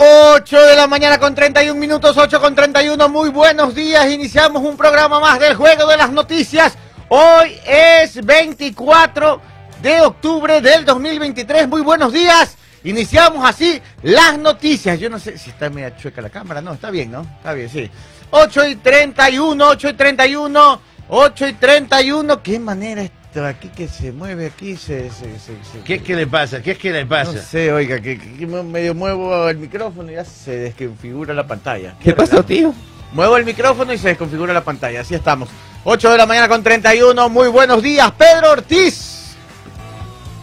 8 de la mañana con 31 minutos, 8 con 31. Muy buenos días. Iniciamos un programa más del Juego de las Noticias. Hoy es 24 de octubre del 2023. Muy buenos días. Iniciamos así las noticias. Yo no sé si está media chueca la cámara. No, está bien, ¿no? Está bien, sí. 8 y 31, 8 y 31, 8 y 31. ¿Qué manera aquí que se mueve aquí? Se, se, se, se- ¿Qué es que le pasa? ¿Qué es que le pasa? No sé, oiga, que, que- que medio muevo el micrófono y ya se desconfigura la pantalla. ¿Qué pasó, tío? Muevo el micrófono y se desconfigura la pantalla. Así estamos. 8 de la mañana con 31. Muy buenos días, Pedro Ortiz.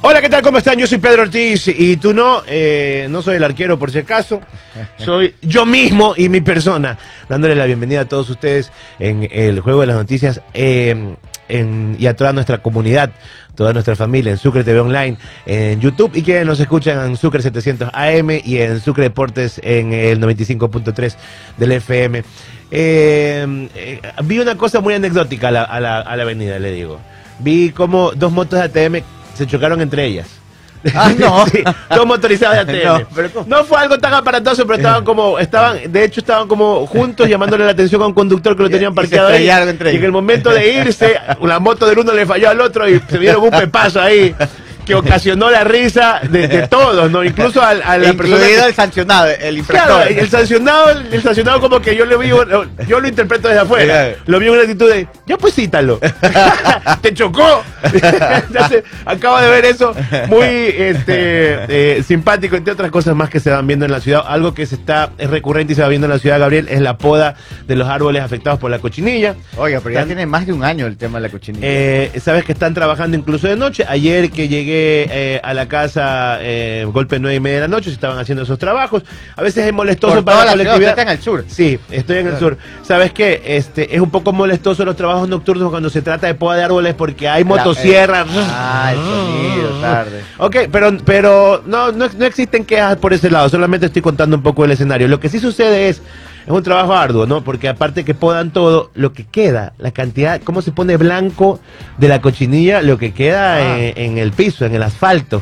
Hola, ¿qué tal? ¿Cómo están? Yo soy Pedro Ortiz y tú no, eh, no soy el arquero por si acaso, soy yo mismo y mi persona, dándole la bienvenida a todos ustedes en el Juego de las Noticias eh, en- y a toda nuestra comunidad, toda nuestra familia en Sucre TV Online, en YouTube y que nos escuchan en Sucre 700 AM y en Sucre Deportes en el 95.3 del FM. Eh, eh, vi una cosa muy anecdótica a la- a la avenida, le digo. Vi como dos motos de ATM se chocaron entre ellas. Ah, no. Sí, dos motorizadas de ATM. No. No fue algo tan aparatoso, pero estaban como, estaban, de hecho estaban como juntos llamándole la atención a un conductor que lo Y- tenían y parqueado ahí. estrellaron entre Y en el momento de irse, la moto del uno le falló al otro y se dieron un pepazo ahí que ocasionó la risa de, de todos, ¿no? Incluso al- a, la persona que- el sancionado, el infractor. Claro, el sancionado, el sancionado como que yo le vi, yo lo interpreto desde afuera. Lo vi en una actitud de, ya pues cítalo. Te chocó. Entonces, acabo de ver eso muy este, eh, simpático, entre otras cosas más que se van viendo en la ciudad. Algo que se está, es recurrente y se va viendo en la ciudad, Gabriel, es la poda de los árboles afectados por la cochinilla. Oiga, pero ya tiene más de un año el tema de la cochinilla. Eh, Sabes que están trabajando incluso de noche. Ayer que llegué eh, a la casa, eh, golpe nueve y media de la noche, se estaban haciendo esos trabajos. A veces es molestoso Por para la colectividad. está en el sur. Sí, estoy en el sur. ¿Sabes qué? Este, es un poco molestoso los trabajos nocturnos cuando se trata de poda de árboles porque hay motosierras. Ah, el sonido, tarde. Ok, pero, pero no, no, no existen quejas por ese lado, solamente estoy contando un poco el escenario. Lo que sí sucede es, es un trabajo arduo, ¿no? Porque aparte que podan todo, lo que queda, la cantidad, cómo se pone blanco de la cochinilla, lo que queda Ah. en, en el piso, en el asfalto.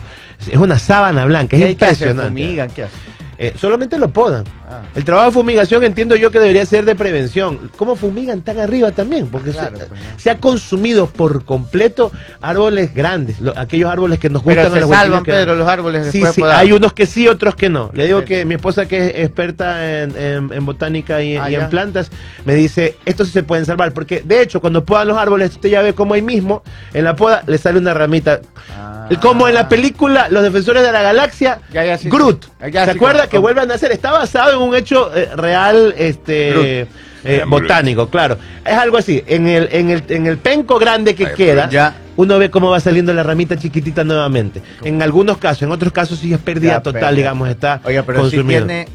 Es una sábana blanca, es impresionante. ¿Fumigan? ¿Qué hacen? Eh, solamente lo podan. Ah. El trabajo de fumigación entiendo yo que debería ser de prevención. ¿Cócómo fumigan tan arriba también? Porque Claro, se, pues, no. se ha consumido por completo árboles grandes, lo- aquellos árboles que nos Pero gustan a se los salvan, que- Pedro, los árboles Sí, sí, podar. hay unos que sí, otros que no. Le digo Perfecto. que mi esposa que es experta en, en- en botánica y, Ah, y en plantas, me dice, estos sí se pueden salvar, porque de hecho cuando podan los árboles, usted ya ve como ahí mismo, en la poda le sale una ramita. Ah. Como en la película Los Defensores de la Galaxia, Ya, ya, sí, Groot. Ya, ¿Se acuerda que vuelve a nacer? Está basado en un hecho eh, real este eh, botánico, claro. Es algo así. En el, en el, en el penco grande que queda, ya. uno ve cómo va saliendo la ramita chiquitita nuevamente. En algunos casos, en otros casos sí es pérdida Ya, total, pérdida. digamos, está Oiga, pero si consumido. tiene,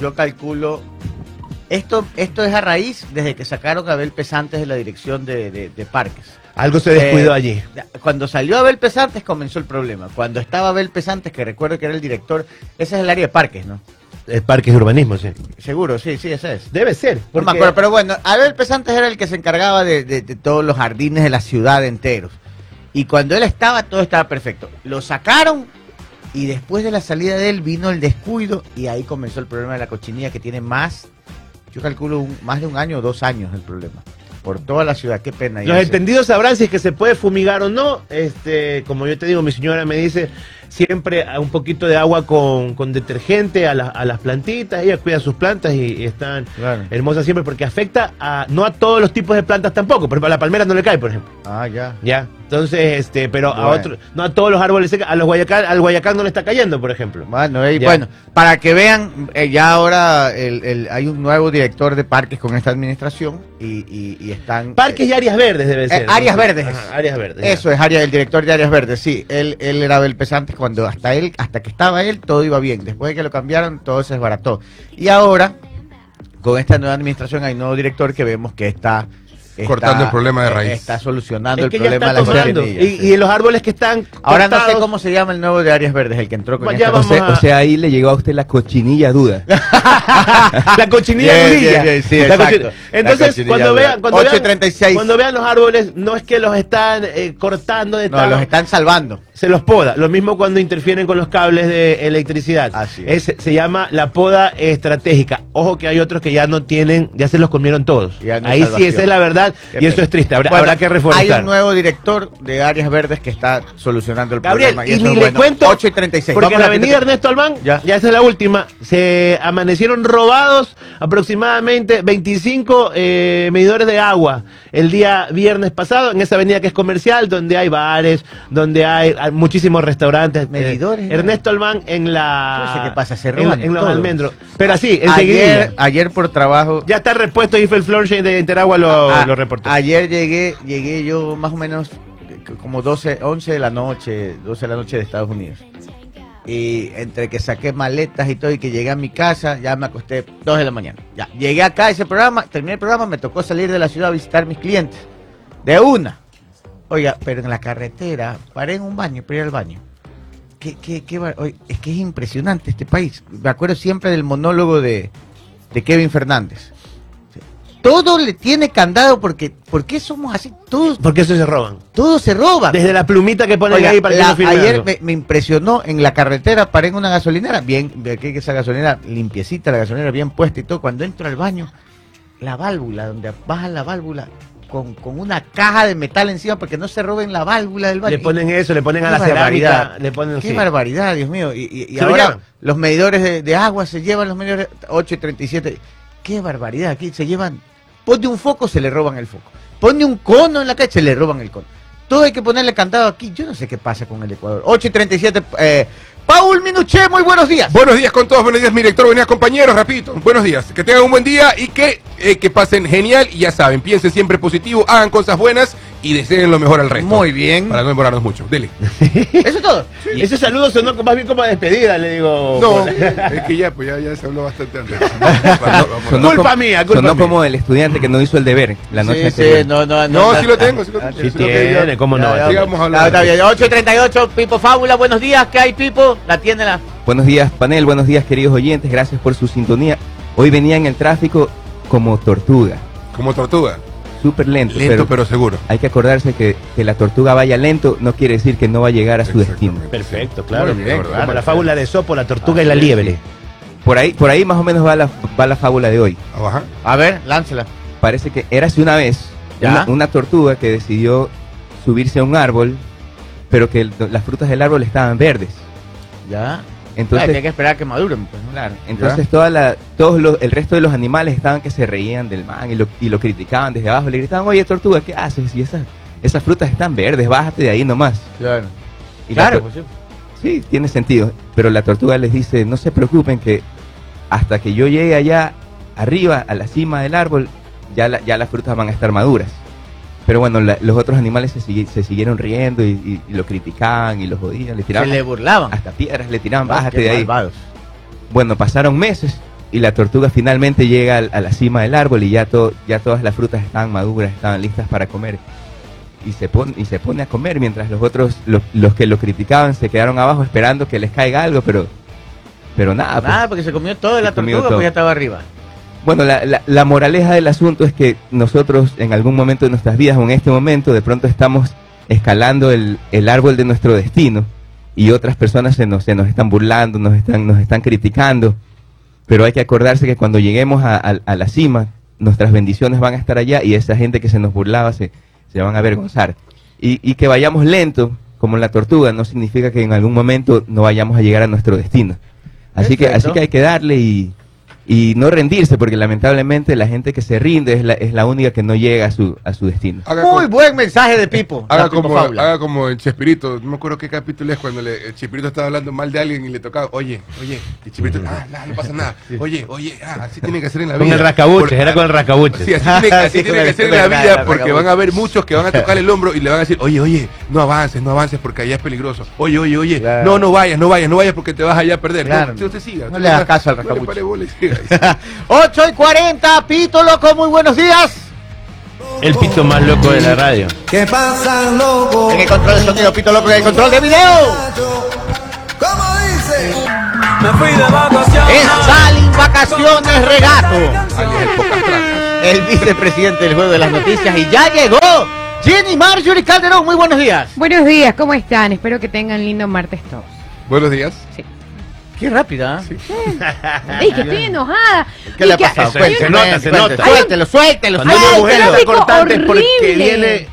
yo calculo, esto, esto es a raíz desde que sacaron a Abel Pesantes de la dirección de, de- de parques. Algo se descuidó Eh, allí. Cuando salió Abel Pesantes comenzó el problema. Cuando estaba Abel Pesantes, que recuerdo que era el director, ese es el área de parques, ¿no? Es parques y urbanismo, sí. Seguro, sí, sí, ese es. Debe ser. No porque- me acuerdo, pero bueno, Abel Pesantes era el que se encargaba de, de- de todos los jardines de la ciudad enteros. Y cuando él estaba, todo estaba perfecto. Lo sacaron y después de la salida de él vino el descuido y ahí comenzó el problema de la cochinilla que tiene más, yo calculo un- más de un año o dos años el problema. Por toda la ciudad, qué pena. Los entendidos sabrán si es que se puede fumigar o no. Este, como yo te digo, mi señora me dice siempre un poquito de agua con, con detergente a, la- a las plantitas. Ella cuida sus plantas y, y están Claro. hermosas siempre porque afecta a no a todos los tipos de plantas tampoco. Por ejemplo, a la palmera no le cae, por ejemplo. Ah, ya. Ya. Entonces, este, pero a otros, no a todos los árboles secos, a los guayacán, al guayacán no le está cayendo, por ejemplo. Bueno, eh, Ya. bueno, para que vean, eh, ya ahora el- el- hay un nuevo director de parques con esta administración y, y- y están... Parques y áreas verdes debe ser. Eh, áreas ¿no? verdes. Ajá, áreas verdes. ya. Eso es área, el director de áreas verdes, sí. Él, él era Abel Pesantes cuando hasta él, hasta que estaba él, todo iba bien. Después de que lo cambiaron, todo se desbarató. Y ahora, con esta nueva administración, hay un nuevo director que vemos que está, está- Cortando el problema de raíz. Está solucionando Es el que problema de la cochinilla. Y, y los árboles que están. Ahora no sé cómo se llama el nuevo de áreas verdes, el que entró con esta O sea, a- o sea, ahí le llegó a usted la cochinilla duda. la cochinilla dudilla. bien, sí, La Entonces, cochinilla cuando vean, cuando, 8 y vean, 36. cuando vean los árboles, no es que los están eh, cortando de No, tal- los están salvando. se los poda. Lo mismo cuando interfieren con los cables de electricidad. Así es. Es- se llama la poda estratégica. Ojo que hay otros que ya no tienen, ya se los comieron todos. No Ahí sí, esa es la verdad Qué y eso es triste. Habrá, Bueno, habrá que Hay reforzar. un nuevo director de áreas verdes que está solucionando el Gabriel, problema. y, eso ni es le bueno. cuento, 8 y 36. porque en la avenida Ernesto Albán, Ya. ya. esa es la última, se amanecieron robados aproximadamente 25 eh, medidores de agua el día viernes pasado, en esa avenida que es comercial, donde hay bares, donde hay, hay muchísimos restaurantes. eh, Medidores, Ernesto Albán en la... No sé qué pasa, se roban en los almendros. Pero así, Ayer, enseguida. ayer por trabajo. Ya está repuesto Eiffel Florence de Interagua lo, a- lo reportó. Ayer llegué, llegué yo más o menos como 12, 11 de la noche, 12 de la noche de Estados Unidos. Y entre que saqué maletas y todo y que llegué a mi casa, ya me acosté 2 de la mañana. Ya, llegué acá a ese programa, terminé el programa, me tocó salir de la ciudad a visitar mis clientes. De una. Oiga, pero en la carretera, paré en un baño, para al baño. ¿Qué, qué, qué es que es impresionante este país. Me acuerdo siempre del monólogo de, de Kevin Fernández. Todo le tiene candado porque, ¿por qué somos así? Todos, Porque eso se roban. todos se roban. Desde la plumita que ponen Oiga, ahí para que la- no firme ayer me, me impresionó en la carretera, paré en una gasolinera, bien, que esa gasolinera limpiecita, la gasolinera bien puesta y todo. Cuando entro al baño, la válvula, donde baja la válvula, con, con una caja de metal encima, porque no se roben la válvula del baño. Le ponen eso, le ponen a la barbaridad. cerámica, le ponen Qué sí. barbaridad, Dios mío. Y, y- y Se lo ahora los medidores de, de agua se llevan los medidores 8 y 37. Qué barbaridad. Aquí se llevan. Pone un foco, se le roban el foco. Pone un cono en la calle, se le roban el cono. Todo hay que ponerle candado aquí. Yo no sé qué pasa con el Ecuador. 8 y 37. Eh, Paul Minuché, muy buenos días. Buenos días con todos, buenos días mi director, buenos días compañeros, rapidito, buenos días, que tengan un buen día y que, eh, que pasen genial y ya saben, piensen siempre positivo, hagan cosas buenas y deseen lo mejor al resto. Muy bien. Para no demorarnos mucho, dele. Eso es todo. Y ese saludo sonó más bien como despedida, le digo. No, es que ya, pues ya, ya se habló bastante antes. Sonó Culpa como- mía, culpa sonó mía. como el estudiante que no hizo el deber la noche Sí, sí, no, no, No, sí lo tengo, sí lo tengo. Sí Sí lo tiene, tengo. cómo no. Sigamos hablando. está bien. 8 y 38, Pipo Fábula, buenos días. ¿Qué hay, Pipo? La tiene la. Buenos días, panel. Buenos días, queridos oyentes. Gracias por su sintonía. Hoy venía en el tráfico como tortuga. Como tortuga, Súper lento. lento pero pero seguro. hay que acordarse que, que la tortuga vaya lento no quiere decir que no va a llegar a su destino. Perfecto, claro. Bien, Como la fábula de Sopo, la tortuga y la liebre. Por ahí, por ahí más o menos va la, va la fábula de hoy. Ajá. A ver, láncela. Parece que érase una vez ¿Ya? una, una tortuga que decidió subirse a un árbol, pero que el- las frutas del árbol estaban verdes. Ya. Entonces, hay que esperar a que maduren. Pues. Claro, entonces toda la, todos los, el resto de los animales estaban que se reían del man y lo, y lo criticaban desde abajo. Le gritaban, oye tortuga, ¿qué haces? Y esas, esas frutas están verdes, bájate de ahí nomás. Claro. Y la Claro, pues sí. sí, tiene sentido. Pero la tortuga les dice, no se preocupen que hasta que yo llegue allá arriba, a la cima del árbol, ya, la- ya las frutas van a estar maduras. Pero bueno, la- los otros animales se, sigui- se siguieron riendo y, y- y lo criticaban y lo jodían, le Se tiraban le burlaban. hasta piedras, le tiraban, Ah, bájate de ahí. malvados. Bueno, pasaron meses y la tortuga finalmente llega al- a la cima del árbol y ya, to- ya todas las frutas estaban maduras, estaban listas para comer. Y se, pone, y se pone a comer mientras los otros, los, los que lo criticaban, se quedaron abajo esperando que les caiga algo, pero, pero nada. pues. Nada, porque se comió todo de la tortuga, pues ya estaba arriba. Bueno, la, la- la moraleja del asunto es que nosotros en algún momento de nuestras vidas o en este momento de pronto estamos escalando el, el árbol de nuestro destino y otras personas se nos, se nos están burlando, nos están, nos están criticando, pero hay que acordarse que cuando lleguemos a, a- a la cima, nuestras bendiciones van a estar allá y esa gente que se nos burlaba se, se van a avergonzar. Y, y que vayamos lento, como la tortuga, no significa que en algún momento no vayamos a llegar a nuestro destino. Así que, así que hay que darle y, y no rendirse, porque lamentablemente la gente que se rinde es la, es la única que no llega a su, a su destino. Haga Muy como- buen mensaje de Pipo. Haga Pipo como, haga como en Chespirito, no me acuerdo qué capítulo es cuando le, el Chespirito estaba hablando mal de alguien y le tocaba, oye, oye, y Chespirito, ah, no pasa nada, oye, oye, ah, así tiene que ser en la Con vida. el rascabuche, era con el rascabuche. Sí, así tiene, así Sí, tiene con que el- ser en con la el- vida el porque van a haber muchos que van a tocar el hombro y le van a decir, oye, oye, no avances, no avances porque allá es peligroso. Oye, oye, oye, Claro. no, no vayas, no vayas, no vayas porque te vas allá a perder. Claro. No, usted siga. No le hagas caso al rascabuche. 8 y 40, Pito Loco, muy buenos días. El pito más loco de la radio. ¿Qué pasa, loco? En el control de sonido, Pito Loco, en el control de video. ¿Cómo dice? Me fui de vacaciones. En Salin Vacaciones Regato. El vicepresidente del Juego de las Noticias y ya llegó Jenny Marjorie Calderón, muy buenos días. Buenos días, ¿cómo están? Espero que tengan lindo martes todos. Buenos días. Qué rápida. ¿eh? ¡Ey, que estoy enojada! ¿Qué le ha pasado? Eso es, se nota, se nota. Suéltelo, suéltelo, Cuando Ay, una el mujer está tráfico cortante es porque horrible.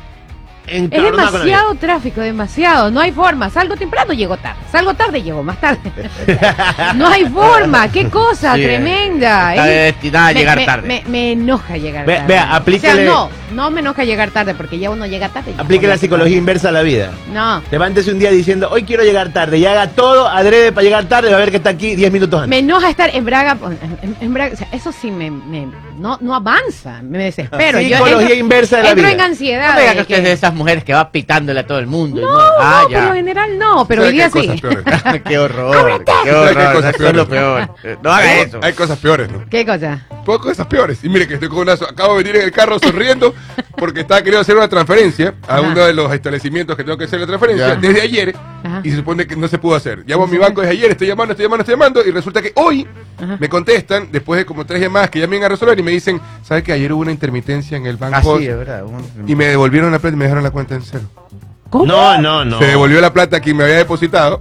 Es con demasiado tráfico, demasiado. No hay forma. Salgo temprano, llego tarde. Salgo tarde, llego más tarde. no hay forma. Qué cosa Sí, tremenda. está ¿eh? destinada a Me- llegar me- tarde. Me, me enoja llegar Ve- tarde. vea, aplíquele- O sea, no, no me enoja llegar tarde porque ya uno llega tarde. Aplique la psicología inversa a la vida. No. Levántese un día diciendo, hoy quiero llegar tarde, y haga todo adrede para llegar tarde, va a ver que está aquí 10 minutos antes. Me enoja estar en Braga. En, en Braga o sea, eso sí me, me- no, no avanza. Me desespero. Yo Psicología entro- inversa de la entro vida. en No ansiedad. me diga de que usted es de esas mujeres que va pitándole a todo el mundo. y No, ah, no, ya. por lo general no, pero hoy ¿Sabe que día sí. qué horror, qué ¿Sabe que hay horror. cosas Eso es lo peor. No haga Hay- eso. Hay cosas peores, ¿no? ¿Qué cosa? Puedo cosas peores. Y mire que estoy con una. Acabo de venir en el carro sonriendo porque estaba queriendo hacer una transferencia a Ajá. uno de los establecimientos que tengo que hacer la transferencia Ya. desde ayer Ajá. y se supone que no se pudo hacer. Llamo a mi banco desde ayer, estoy llamando, estoy llamando, estoy llamando y resulta que hoy Ajá. me contestan después de como tres llamadas que ya me vengan a resolver y me dicen, ¿sabes que ayer hubo una intermitencia en el banco? Así es verdad. un- y me devolvieron la plata y me dejaron la cuenta en cero. ¿Cómo? No, no, no. Se devolvió la plata que me había depositado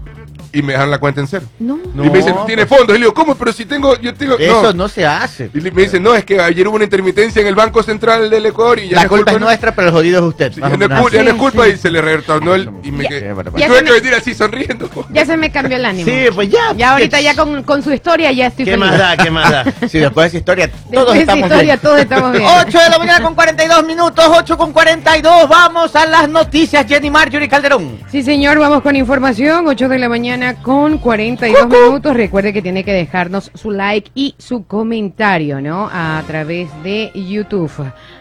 y me dejaron la cuenta en cero. No. No. Y me dicen, ¿tiene fondos? Y le digo, ¿cómo? Pero si tengo, yo tengo... Eso no se hace. Y me dicen, no, es que ayer hubo una intermitencia en el Banco Central del Ecuador y ya La no culpa es nuestra, pero el jodido es usted. Sí, ya no es culpa, ya no es Sí, culpa sí. y se le retornó el... Y me Ya- quedé... y tuve se que me- venir así sonriendo. Ya se me cambió el ánimo. Sí, pues ya. Ya ahorita ¿Qué- ya con, con su historia ya estoy ¿Qué feliz. más da? ¿Qué más da? Sí, después de esa historia, todos Después estamos historia bien. todos estamos bien. 8 de la mañana con 42 minutos, 8 con 42. Vamos a las noticias. Jenny Marjorie Calderón. Sí, señor, vamos con información. 8 de la mañana con 42 minutos. Recuerde que tiene que dejarnos su like y su comentario, ¿no? A través de YouTube.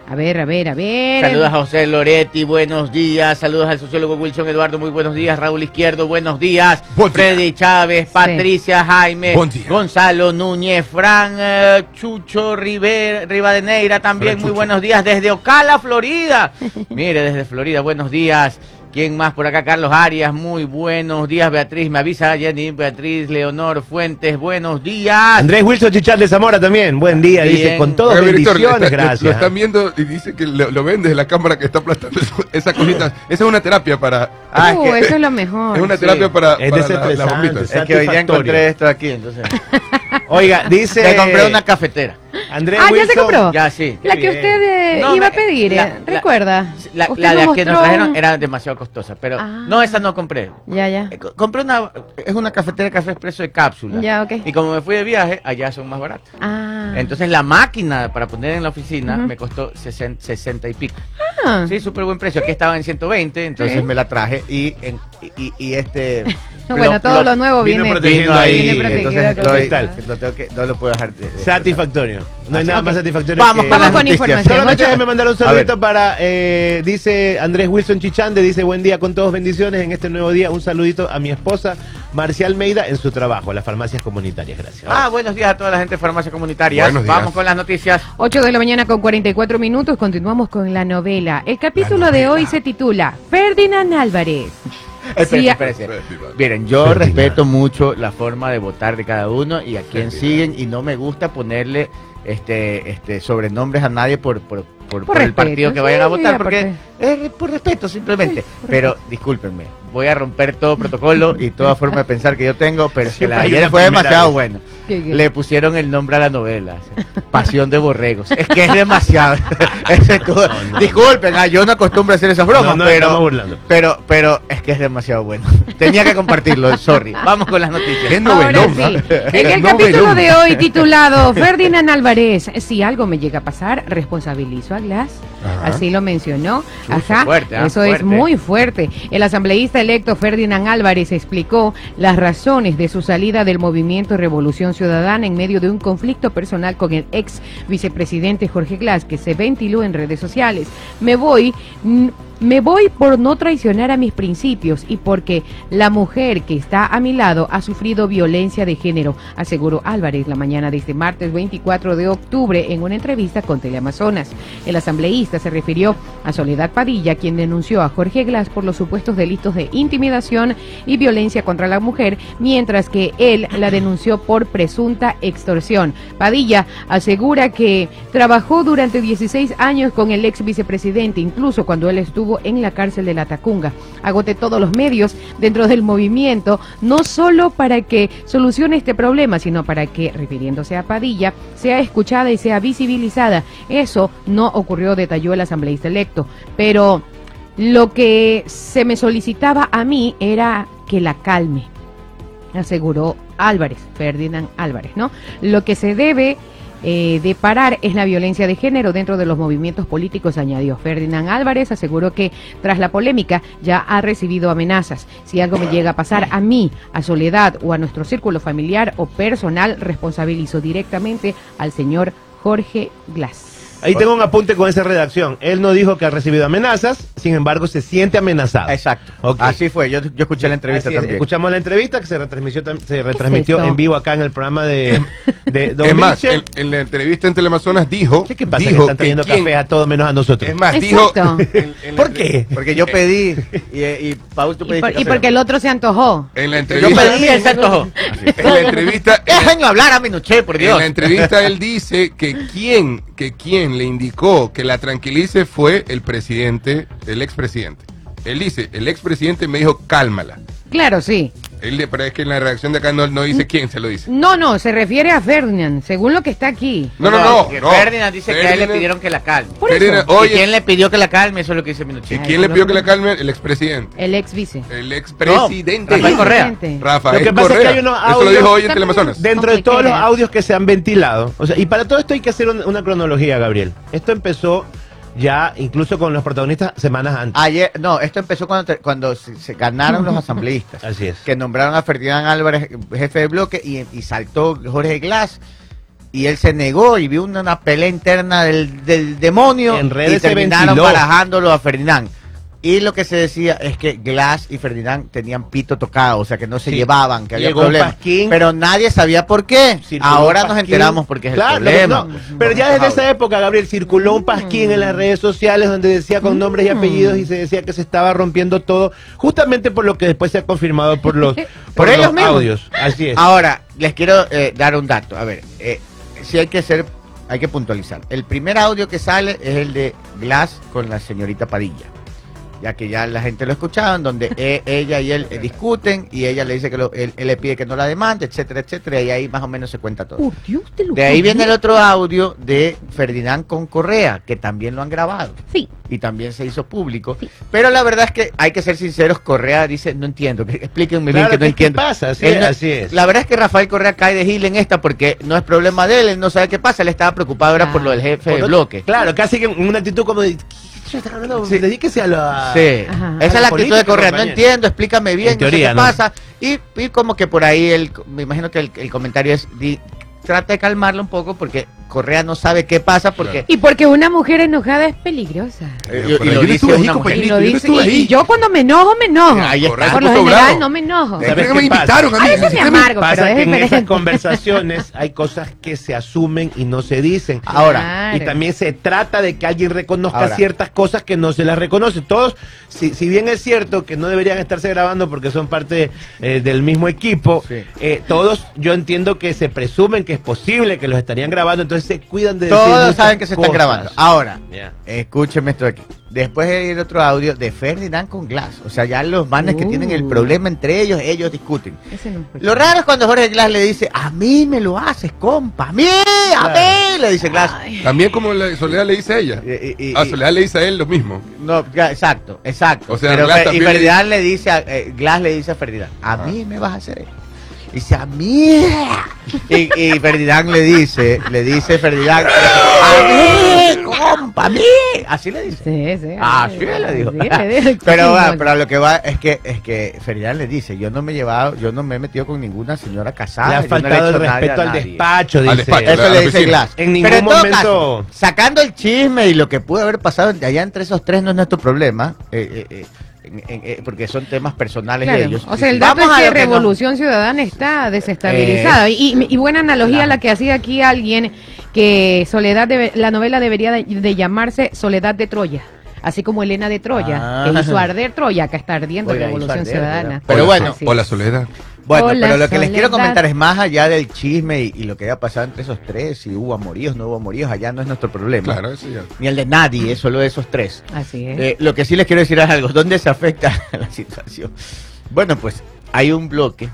A ver, a ver, a ver. Saludos a José Loretti, buenos días. Saludos al sociólogo Wilson Eduardo, muy buenos días. Raúl Izquierdo, buenos días. Buen día. Freddy Chávez, Patricia Jaime, Buen día. Gonzalo Núñez, Fran eh, Chucho River, Rivadeneira también, Fran muy Chucho. buenos días desde Ocala, Florida. Mire, desde Florida, buenos días. ¿Quién más por acá? Carlos Arias, muy buenos días. Beatriz, me avisa Jenny, Beatriz, Leonor Fuentes, buenos días. Andrés Wilson Chichar de Zamora también. Buen día, Bien. dice. Con todas bendiciones, está- gracias. Lo están viendo y dice que lo, lo ven desde la cámara que está aplastando esa cosita. Esa es una terapia para... Ah, es Uh, que- eso es lo mejor. Es una sí. terapia para, Es para la- las desestresante, bombitas. sí. Es que hoy día satisfactorio. encontré esto aquí, entonces. Oiga, dice. Me compré una cafetera. Andrés Ah, ya se compró. Ya, sí. La que usted eh, No, iba a me- pedir, la- eh, la- ¿recuerda? La, Usted la de nos aquí nos mostró- trajeron era demasiado costosa, pero Ah. no, esa no compré. Ya, ya. Eh, co- Compré una, es una cafetera de café expreso de cápsula. Ya, ok. Y como me fui de viaje, allá son más baratas. Ah. Entonces la máquina para poner en la oficina Ujú. me costó 60, 60 y pico. Ah. Sí, súper buen precio. Aquí estaba en 120, entonces Sí. me la traje y, en- y, y este... Bueno, todo lo nuevo vino viene. protegido ahí, entonces lo, cristal. lo tengo que- no lo puedo dejar. de- de- Satisfactorio. No hay Así- nada más satisfactorio Vamos que- Vamos con noticias. información. Solamente déjeme mandar un saludito para, eh, dice Andrés Wilson Chichande, dice buen día con todos, bendiciones en este nuevo día. Un saludito a mi esposa Marcial Meida en su trabajo, las farmacias comunitarias. Gracias. Ah, buenos días a toda la gente de farmacia comunitaria. Buenos días. Vamos con las noticias. 8 de la mañana con 44 minutos, continuamos con la novela. El capítulo de hoy se titula Ferdinand Álvarez. Espérense, Sí, espérense. Miren, yo respeto mucho la forma de votar de cada uno y a quién siguen y no me gusta ponerle este este sobrenombres a nadie por por, por- por el respeto, partido que vayan a sí, votar porque es por respeto simplemente. Sí, por pero discúlpenme, voy a romper todo protocolo y toda forma de pensar que yo tengo, pero es que la ayer fue demasiado vez. bueno. ¿Qué, qué? Le pusieron el nombre a la novela, Pasión de Borregos. Es que es demasiado. Tu- no. Disculpen, ah, yo no acostumbro a hacer esas bromas, No, no, pero pero, pero es que es demasiado bueno. Tenía que compartirlo, sorry. Vamos con las noticias. ¿Qué Ahora novelón? sí. En el Novelón. capítulo de hoy titulado Ferdinand Álvarez, si algo me llega a pasar, responsabilizo a Glass. Ajá. Así lo mencionó. Ajá. fuerte, ¿ah? Eso es muy fuerte. El asambleísta electo Ferdinand Álvarez explicó las razones de su salida del movimiento Revolución Ciudadana en medio de un conflicto personal con el ex vicepresidente Jorge Glass que se ventiló en redes sociales. Me voy. Me voy por no traicionar a mis principios y porque la mujer que está a mi lado ha sufrido violencia de género, aseguró Álvarez la mañana de este martes 24 de octubre en una entrevista con Teleamazonas. El asambleísta se refirió a Soledad Padilla, quien denunció a Jorge Glass por los supuestos delitos de intimidación y violencia contra la mujer, mientras que él la denunció por presunta extorsión. Padilla asegura que trabajó durante 16 años con el ex vicepresidente, incluso cuando él estuvo en la cárcel de la Tacunga. Agoté todos los medios dentro del movimiento, no solo para que solucione este problema, sino para que, refiriéndose a Padilla, sea escuchada y sea visibilizada. Eso no ocurrió, detalló el asambleísta electo, pero lo que se me solicitaba a mí era que la calme, aseguró Álvarez, Ferdinand Álvarez, ¿no? Lo que se debe eh, de parar es la violencia de género dentro de los movimientos políticos, añadió. Ferdinand Álvarez aseguró que tras la polémica ya ha recibido amenazas. Si algo me llega a pasar a mí, a Soledad o a nuestro círculo familiar o personal, responsabilizo directamente al señor Jorge Glass. Ahí tengo un apunte con esa redacción. Él no dijo que ha recibido amenazas, sin embargo se siente amenazado. Exacto. Así fue. Yo, yo escuché la entrevista Así es. también. Escuchamos la entrevista que se retransmitió, se retransmitió en vivo acá en el programa de, de Don Es más, en, en la entrevista en Teleamazonas dijo, ¿Qué, qué pasa? Que dijo están trayendo quién- café a todos menos a nosotros. Es más, Exacto. dijo... en- en ¿Por qué? Porque yo pedí y, y Paul, tú Y, pediste por- y porque el otro se antojó. En la Yo entrevista... pedí y él se antojó. En la entrevista... en Déjenlo hablar a Minuché, por En Dios. la entrevista él dice que quien, que quien le indicó que la tranquilice fue el presidente, el expresidente. Él dice, el expresidente me dijo, cálmala. Claro, sí. Él, pero es que en la redacción de acá no, no dice quién se lo dice. No, no, se refiere a Ferdinand, según lo que está aquí. No, no, no. no. Ferdinand dice que a él le pidieron que la calme. Por eso. Ferdinand- ¿Y quién le pidió que la calme? Eso es lo que dice Minuché. ¿y quién le pidió que la calme? El expresidente. El ex vice. El expresidente. Rafael Correa. Presidente. Rafael Lo que pasa es que Correa. hay unos Eso lo audios- dijo hoy en Teleamazonas. Dentro de todos los audios que se han ventilado, o sea, y para todo esto hay que hacer un- una cronología, Gabriel. Esto empezó ya incluso con los protagonistas semanas antes. Ayer, no, esto empezó cuando, te- cuando se, se ganaron los asambleístas. Así es. Que nombraron a Ferdinand Álvarez jefe de bloque y, y saltó Jorge Glass. Y él se negó y vio una, una pelea interna del, del demonio. En redes y terminaron barajándolo a Ferdinand. Y lo que se decía es que Glass y Ferdinand tenían pito tocado, o sea que no se Sí. llevaban, que había Llegó problemas. pasquín. Pero nadie sabía por qué. Ahora nos enteramos porque es Claro, el problema. no, pero ya desde esa época, Gabriel, circuló un pasquín en las redes sociales donde decía con nombres y apellidos y se decía que se estaba rompiendo todo, justamente por lo que después se ha confirmado por los, por los audios. Así es. Ahora, les quiero eh, dar un dato. A ver, eh, si hay que ser, hay que puntualizar. El primer audio que sale es el de Glass con la señorita Padilla. Ya que ya la gente lo escuchaba, en donde e- ella y él eh, discuten y ella le dice que lo- él, él le pide que no la demande, etcétera, etcétera, y ahí más o menos se cuenta todo. Por Dios, te lo De ahí viene el otro audio de Ferdinand con Correa, que también lo han grabado Sí. y también se hizo público. Pero la verdad es que hay que ser sinceros, Correa dice, no entiendo, que- explíquenme bien Claro, que no ¿qué- qué entiendo. pasa? Así Él es, no- así es. La verdad es que Rafael Correa cae de gil en esta porque no es problema de él, él no sabe qué pasa, él estaba preocupado era por lo del jefe de bloque. Claro, casi que en una actitud como de. "¿Qué están hablando? Sí. Dedíquese a la. Sí, Ajá. esa es la actitud de Correa, no entiendo, explícame bien, En teoría, no ¿no? sé qué pasa. Y, y como que por ahí, el, me imagino que el, el comentario es, di- trata de calmarlo un poco porque Correa no sabe qué pasa porque... Y porque una mujer enojada es peligrosa. eh, y lo yo dice ahí, mujer. Y, lo yo dice, estuve y- yo cuando me enojo, me enojo. Ahí está. Por lo general bravo. no me enojo. ¿Sabes qué me pasa? invitaron a mí. Ay, ni eso es siquiera me- amargo, Pasa pero es que en esas conversaciones hay cosas que se asumen y no se dicen. Ahora, Claro. Y también se trata de que alguien reconozca Ahora. ciertas cosas que no se las reconoce. Todos, si, si bien es cierto que no deberían estarse grabando porque son parte eh, del mismo equipo, Sí. eh, todos yo entiendo que se presumen que es posible que los estarían grabando, entonces se cuidan de Todos saben que se están cosas. grabando. Ahora, Ya. escúcheme esto de aquí. Después hay el otro audio de Ferdinand con Glass. O sea, ya los manes que Uh. tienen el problema entre ellos, ellos discuten. No. Lo raro es cuando Jorge Glass le dice, a mí me lo haces, compa, a mí, a Claro. mí, le dice Glass. También como la Soledad le dice a ella. Y- y- y- A Soledad le dice a él lo mismo. No, ya, exacto, exacto. O sea, Pero y Ferdinand le dice, a, eh, Glass le dice a Ferdinand, a mí me vas a hacer esto. Dice, a mí. Y, y Ferdinand le dice, le dice Ferdinand, a mí, compa, a mí. Así le dice. Sí, sí. Ah, sí le dijo. Sí, le dijo. Pero, va, pero lo que va es que es que Ferdinand le dice, yo no me he llevado, yo no me he metido con ninguna señora casada. Le ha yo no le he faltado el respeto al nadie". despacho, Al dice. despacho, Eso le dice. Glass. En Pero ningún todo momento- caso, sacando el chisme y lo que pudo haber pasado allá entre esos tres no es nuestro problema, eh, eh, eh, en- en- eh, porque son temas personales de ellos. O sea, el dato Vamos es a que que Revolución Ciudadana está desestabilizada. y, y- y buena analogía Claro. la que hacía aquí alguien, que Soledad debe- la novela debería de, de llamarse Soledad de Troya. Así como Elena de Troya, Ah. que hizo arder Troya, acá está ardiendo Oiga, Revolución arder, Ciudadana. Pero bueno. Hola Soledad. Bueno, Hola, pero lo que les quiero comentar es más allá del chisme y, y lo que haya pasado entre esos tres, si hubo amoríos, no hubo amoríos, allá no es nuestro problema. Claro, eso ya. Ni el de nadie, es solo de esos tres. Así es. Eh, lo que sí les quiero decir es algo, ¿dónde se afecta la situación? Bueno, pues hay un bloque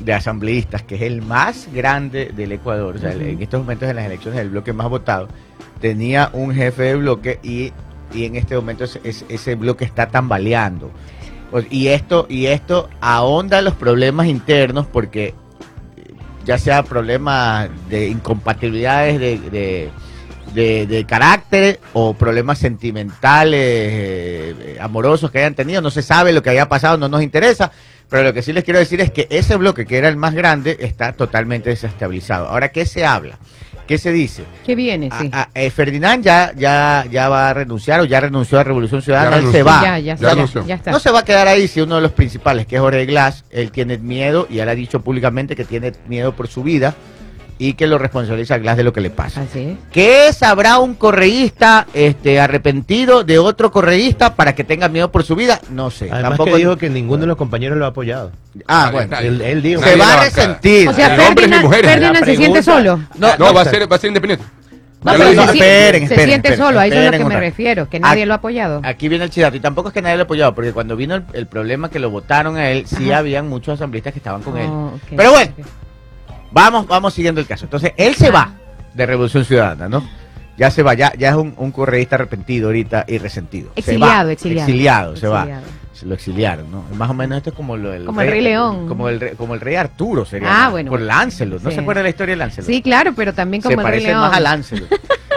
de asambleístas que es el más grande del Ecuador, o sea, en estos momentos en las elecciones el bloque más votado, tenía un jefe de bloque y, y en este momento ese- ese bloque está tambaleando. Y esto, y esto ahonda los problemas internos porque eh, ya sea problemas de incompatibilidades de, de, carácter o problemas sentimentales, eh, amorosos que hayan tenido, no se sabe lo que haya pasado, no nos interesa, pero lo que sí les quiero decir es que ese bloque que era el más grande está totalmente desestabilizado. Ahora, ¿qué se habla? ¿Qué se dice? ¿Qué viene? Sí. A- a- eh, Ferdinand ya, ya, ya va a renunciar o ya renunció a Revolución Ciudadana, Ya él se va. ya, ya, ya está, ya, anunció. ya está. No se va a quedar ahí si uno de los principales, que es Jorge Glass, él tiene miedo y él ha dicho públicamente que tiene miedo por su vida y que lo responsabiliza a Glass de lo que le pasa. Así es. ¿Qué sabrá un correísta este, arrepentido de otro correísta para que tenga miedo por su vida? No sé. Además Tampoco que dijo que ninguno de los compañeros lo ha apoyado. Ah, bueno. Él, él dijo. Se va a resentir. O sea, Ni hombres ni Ferdinand, mujeres. Ferdinand se siente solo. No, No, va a ser, va a ser independiente. No, pero se, esperen, se esperen, siente esperen, solo, a eso es a lo que me rato. refiero, que nadie Aquí- lo ha apoyado. Aquí viene el chidato. Y tampoco es que nadie lo ha apoyado, porque cuando vino el, el problema que lo votaron a él, sí Ajá. habían muchos asambleístas que estaban con él. Oh, Pero bueno. Vamos, vamos siguiendo el caso. Entonces, él se va de Revolución Ciudadana, ¿no? Ya se va, ya, ya es un, un correísta arrepentido ahorita y resentido. Se Exiliado, va. exiliado. Exiliado, se va. Se lo exiliaron, ¿no? Más o menos esto es como lo del Como el Rey León. Como el, rey- como el rey Arturo sería. Ah, bueno, Por. Lancelot. ¿No Sí. se acuerda de la historia de Lancelot? Sí, claro, pero también como se el Rey parece León. más a Lancelot.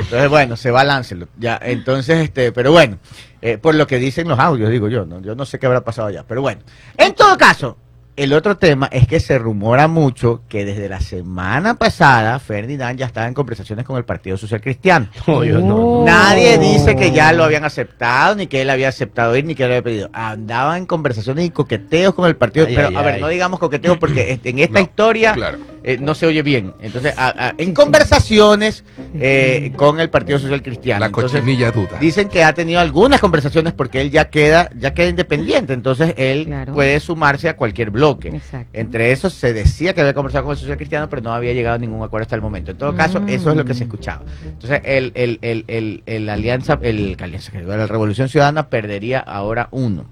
Entonces, bueno, se va Lancelot. Ya, entonces, este, pero bueno, eh, por lo que dicen los audios, digo yo, ¿no? Yo no sé qué habrá pasado allá, pero bueno. En todo caso, el otro tema es que se rumora mucho que desde la semana pasada Ferdinand ya estaba en conversaciones con el Partido Social Cristiano. No, Oh. Nadie dice que ya lo habían aceptado, ni que él había aceptado ir, ni que él había pedido. Andaba en conversaciones y coqueteos con el partido. Ay, pero, ay, a ver, ay. no digamos coqueteos porque en esta No, historia claro. Eh, no se oye bien. Entonces, a- a- en conversaciones eh, con el Partido Social Cristiano. La Entonces, cochinilla duda. Dicen que ha tenido algunas conversaciones porque él ya queda, ya queda independiente, entonces él Claro. puede sumarse a cualquier bloque. Exacto. Entre esos se decía que había conversado con el social cristiano, pero no había llegado a ningún acuerdo hasta el momento. En todo caso, Mm. eso es lo que se escuchaba. Entonces, el, el, el, el, el alianza, el, alianza, que la Revolución Ciudadana perdería ahora uno.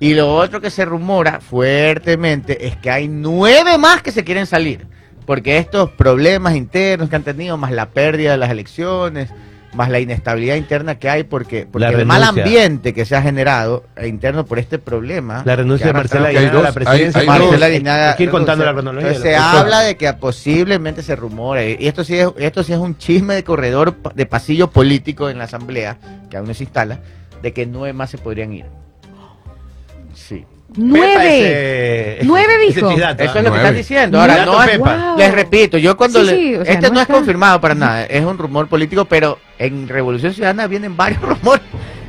Y lo otro que se rumora fuertemente es que hay nueve más que se quieren salir. Porque estos problemas internos que han tenido, más la pérdida de las elecciones, más la inestabilidad interna que hay, porque, porque el mal ambiente que se ha generado eh, interno por este problema. La renuncia de Marcela Aguinaga a la presidencia. hay- hay Marcela dos- Marcela Aguinaga, Aguinaga hay que ir contando la cronología. Entonces, se habla de que posiblemente se rumora, y esto sí es, esto sí es un chisme de corredor, de pasillo político en la asamblea, que aún no se instala, de que nueve más se podrían ir. Sí. ¡Nueve! Ese- Nueve dijo. Eso es lo que están diciendo. Ahora, no es, Pepa. Wow. les repito, yo cuando Sí, le- sí, o sea, este no no, es confirmado para nada, es un rumor político, pero en Revolución Ciudadana vienen varios rumores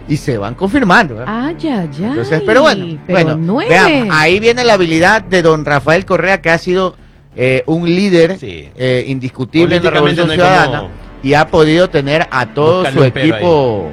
y se van confirmando. ¿eh? Ah, ya, ya. Entonces, pero bueno, pero bueno, nueve. veamos, ahí viene la habilidad de don Rafael Correa, que ha sido eh, un líder Sí. eh, indiscutible en la Revolución no Ciudadana como y ha podido tener a todo buscarle su equipo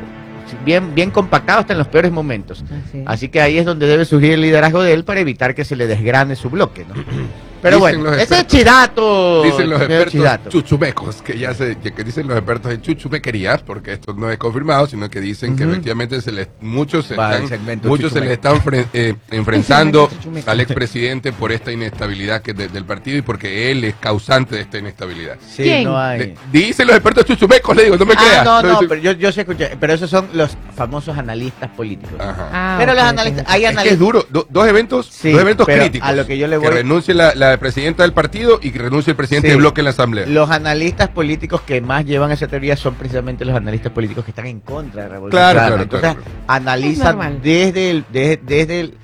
bien, bien compactado hasta en los peores momentos. Así que ahí es donde debe surgir el liderazgo de él para evitar que se le desgrane su bloque, ¿no? Pero Dicen bueno, ese es chidato. Dicen los expertos chidato. chuchumecos, que ya se, que dicen los expertos en chuchumequerías, porque esto no es confirmado, sino que dicen que efectivamente se les, muchos se Va están, muchos se les están fre- eh, enfrentando al expresidente por esta inestabilidad que de- del partido y porque él es causante de esta inestabilidad. Sí, ¿Quién? no hay. Le- dicen los expertos chuchumecos, le digo, no me Ah, creas. no, no, pero yo, yo sí escuché, pero esos son los famosos analistas políticos. Ajá. Ah, pero los analistas, hay Es que analistas. es duro, do- dos eventos, Sí, dos eventos pero críticos. a lo que yo le voy- Que renuncie la, la presidenta del partido y que renuncie el presidente Sí. del bloque en la asamblea. Los analistas políticos que más llevan esa teoría son precisamente los analistas políticos que están en contra de la revolución. Claro, claro, Entonces, claro. Analizan desde el, desde, desde el.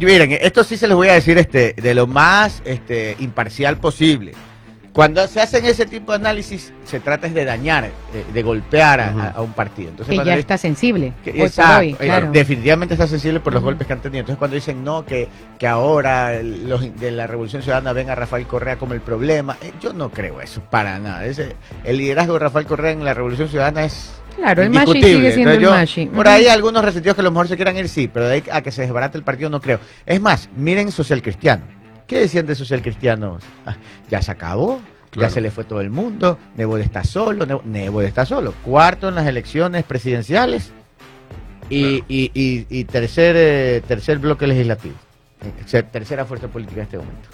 Miren, esto sí se los voy a decir este, de lo más este, imparcial posible. Cuando se hacen ese tipo de análisis, se trata es de dañar, de, de golpear a, un partido. Entonces, Que ya está sensible. que- hoy hoy, eh, claro. definitivamente está sensible por los golpes que han tenido. Entonces cuando dicen no, que, que ahora los de la Revolución Ciudadana ven a Rafael Correa como el problema, eh, yo no creo eso para nada. Ese, el liderazgo de Rafael Correa en la Revolución Ciudadana es Claro, el Mashi sigue siendo el Entonces, yo- Mashi. Por ahí algunos resentidos que a lo mejor se quieran ir, sí, pero de ahí a que se desbarate el partido no creo. Es más, miren Social Cristiano. ¿Qué decían de social cristianos? Ah, ya se acabó, Claro. ya se le fue todo el mundo, Nebot está solo, Nebo- Nebot está solo. Cuarto en las elecciones presidenciales y, y- y- y tercer, eh, tercer bloque legislativo. Eh, tercera fuerza política en este momento.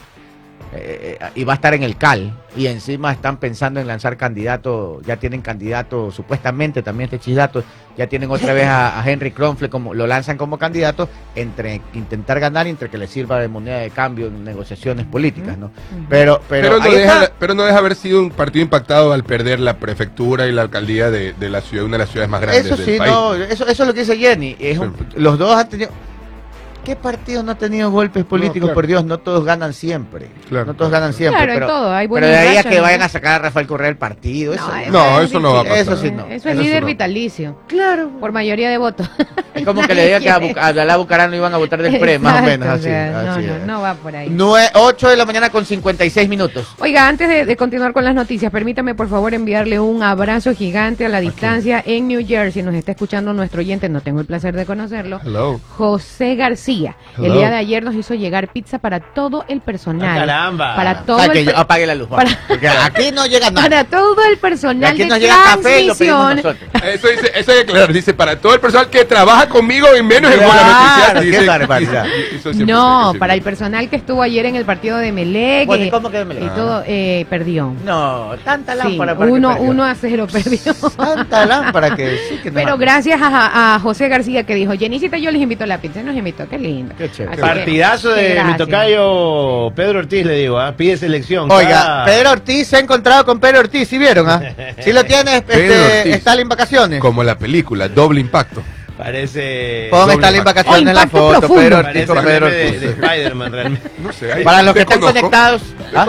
Eh, eh, y va a estar en el CAL. Y encima están pensando en lanzar candidatos, ya tienen candidato, supuestamente también este chisdato, ya tienen otra vez a, a Henry Kronfle, como, lo lanzan como candidato, entre intentar ganar y entre que le sirva de moneda de cambio en negociaciones políticas, ¿no? Pero, pero, Pero, no deja, pero no deja haber sido un partido impactado al perder la prefectura y la alcaldía de, de la ciudad, una de las ciudades más grandes Eso del sí, país. no, eso, eso es lo que dice Jenny. Es un- los dos han tenido. ¿Qué partido no ha tenido golpes políticos? claro. Por Dios, no todos ganan siempre. Claro, no todos claro, ganan siempre. Claro, en pero, todo, hay pero de ahí a que ¿no? vayan a sacar a Rafael Correa del partido. Eso, No, No, es eso no va a difícil. Eso sí, no. Eso es Eso líder no. vitalicio. Claro. Por mayoría de votos. Es como que le diga que a, Buc- a Abdalá Bucarán lo iban a votar del PRE, más o menos. Así, sea, no, así no, no va por ahí. Nue- 8 de la mañana con 56 minutos. Oiga, antes de, de continuar con las noticias, permítame por favor enviarle un abrazo gigante a la distancia en New Jersey. Nos está escuchando nuestro oyente, no tengo el placer de conocerlo. Hello. José García. El Hello. día de ayer nos hizo llegar pizza para todo el personal. Ah, caramba. Para todo el que yo apague la luz. para- Porque aquí no llega nada. para todo el personal aquí de nos llega café y lo pedimos transmisión. nosotros. Eso dice, eso que aclarar. Dice, para todo el personal que trabaja conmigo y menos en buena Claro, noticia. qué Dice, barbaridad. dice- eso siempre No, para el personal que estuvo ayer en el partido de Melec. Bueno, ¿y cómo que de Melec? Y todo, eh, perdió. No, tanta Sí, lámpara para que uno, uno a cero perdió. Tanta lámpara que sí que no Pero gracias a, a José García que dijo, Jenicita, yo les invito a la pizza. Nos invitó, qué lindo. Qué chévere. Así que, Partidazo qué de mi tocayo Pedro Ortiz, le digo, ¿ah? pide selección. Oiga, Pedro Ortiz se ha encontrado con Pedro Ortiz, ¿sí vieron? Ah? ¿Sí lo tiene este. Stalin Vacaciones? Como la película, doble impacto. Parece. Pon Stalin impacto. Vacaciones en la foto, profundo. Pedro Ortiz Parece Pedro de, de Spider-Man realmente. No sé, ahí Para los que están conectados, ¿ah?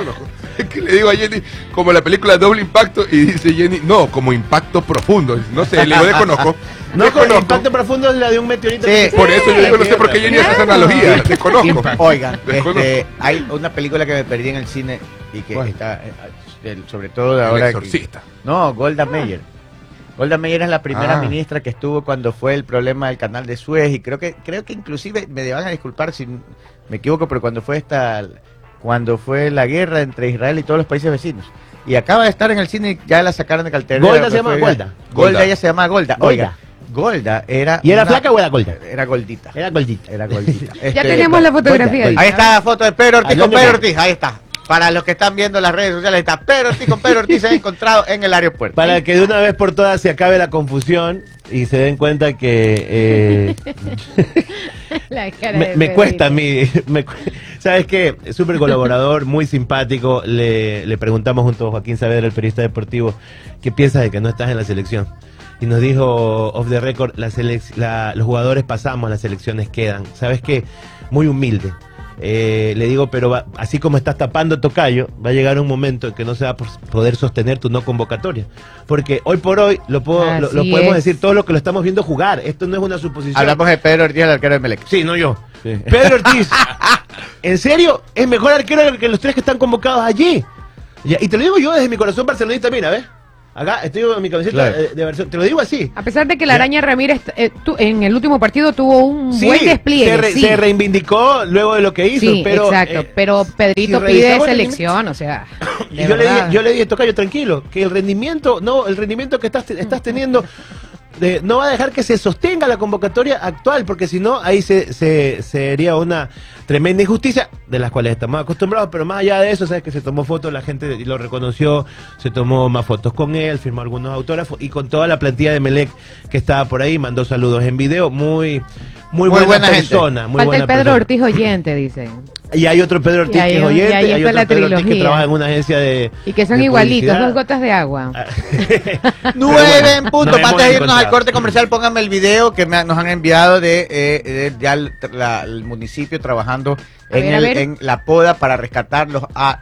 que le digo a Jenny, como la película Doble Impacto, y dice Jenny, no, como impacto profundo. No sé, le digo, desconozco. No, con Desconozco. impacto profundo es la de un meteorito. Sí, que se- Por eso yo digo, no sé por qué Jenny hace esa analogía. Desconozco. Oigan, este, hay una película que me perdí en el cine y que está, eh, sobre todo de El ahora. que- exorcista. no, Golda Meir. Golda Meir es la primera Ah. ministra que estuvo cuando fue el problema del canal de Suez y creo que creo que inclusive me van a disculpar si me equivoco, pero cuando fue esta cuando fue la guerra entre Israel y todos los países vecinos. Y acaba de estar en el cine y ya la sacaron de cartelera. Golda pues se llama Golda. Golda, Golda. ella se llama Golda. Golda. Oiga, Golda era ¿Y era una- flaca o era gorda? Era goldita. Era gordita. Era goldita. Ya Este, tenemos la fotografía. Golda, Ahí está la foto de Pedro Ortiz con Pedro Ortiz, ahí está. Para los que están viendo las redes sociales, está Pedro Ortiz con Pedro Ortiz se ha encontrado en el aeropuerto. Para que de una vez por todas se acabe la confusión y se den cuenta que eh, La cara me, de me Pedrito. cuesta a mí. me ¿Sabes qué? Súper colaborador, muy simpático. Le, le preguntamos junto a Joaquín Saavedra, el periodista deportivo, ¿qué piensas de que no estás en la selección? Y nos dijo, off the record, la la- los jugadores pasamos, las selecciones quedan. ¿Sabes qué? Muy humilde. Eh, le digo, pero va- así como estás tapando Tocayo, va a llegar un momento en que no se va a poder sostener tu no convocatoria. Porque hoy por hoy lo, puedo, lo, lo Así podemos es. decir todo lo que lo estamos viendo jugar. Esto no es una suposición. Hablamos de Pedro Ortiz, el arquero de Melec. Sí, no yo. Pedro Ortiz. ¿En serio? Es mejor arquero que los tres que están convocados allí. Ya, y te lo digo yo desde mi corazón barcelonista, mira, ¿ves? Acá estoy en mi camiseta Claro. de Barcelona. Te lo digo así. A pesar de que la araña Ramírez eh, tu- en el último partido tuvo un Sí, buen despliegue. se, re- sí. se reivindicó luego de lo que hizo, Sí, pero exacto. eh, pero Pedrito si pide selección, o sea. Yo le, dije, verdad. yo le dije, Tocayo, tranquilo, que el rendimiento, no, el rendimiento que estás, te- estás teniendo no va a dejar que se sostenga la convocatoria actual, porque si no, ahí se, se- sería una tremenda injusticia, de las cuales estamos acostumbrados, pero más allá de eso, sabes que se tomó fotos, la gente lo reconoció, se tomó más fotos con él, firmó algunos autógrafos, y con toda la plantilla de Melec que estaba por ahí, mandó saludos en video, muy, muy, Muy buena, buena gente. persona. Muy Falta buena el Pedro persona. Ortiz oyente, dicen. Y hay otro Pedro Ortiz Y que es y oyente, ahí hay otro Pedro Ortiz que trilogía. trabaja en una agencia de Y que son igualitos, dos gotas de agua. Nueve en punto. Antes de irnos al corte comercial, pónganme el video que me- nos han enviado de, eh, de ya el, la- el municipio trabajando en, ver, el- en la poda para rescatarlos a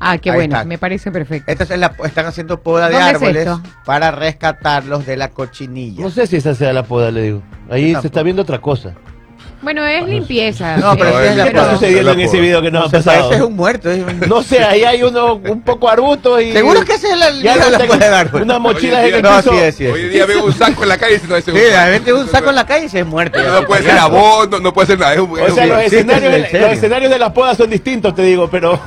Ah, qué Ahí bueno, está. me parece perfecto. Esta es la, están haciendo poda de ¿Dónde es árboles esto? para rescatarlos de la cochinilla. No sé si esa sea la poda, le digo. Ahí Yo se está viendo otra cosa. Bueno, es limpieza. No, pero Eh, es la ¿Qué está sucediendo en la ese video que nos No ha sé, pasado? ese es un muerto. es un- No sé, ahí hay uno un poco arbusto y... Seguro que ese es el Ya no la tengo poda de árbol. Una mochila Oye, en el No, piso. sí es, sí es. Hoy día veo un saco en la calle y se no es Sí, de repente un saco en la calle y se es muerto. ya. No puede ser a vos, no, puede ser nada. Es un, es O un- sea, los Sí, escenarios, en de, serio. los escenarios de las podas son distintos, te digo, pero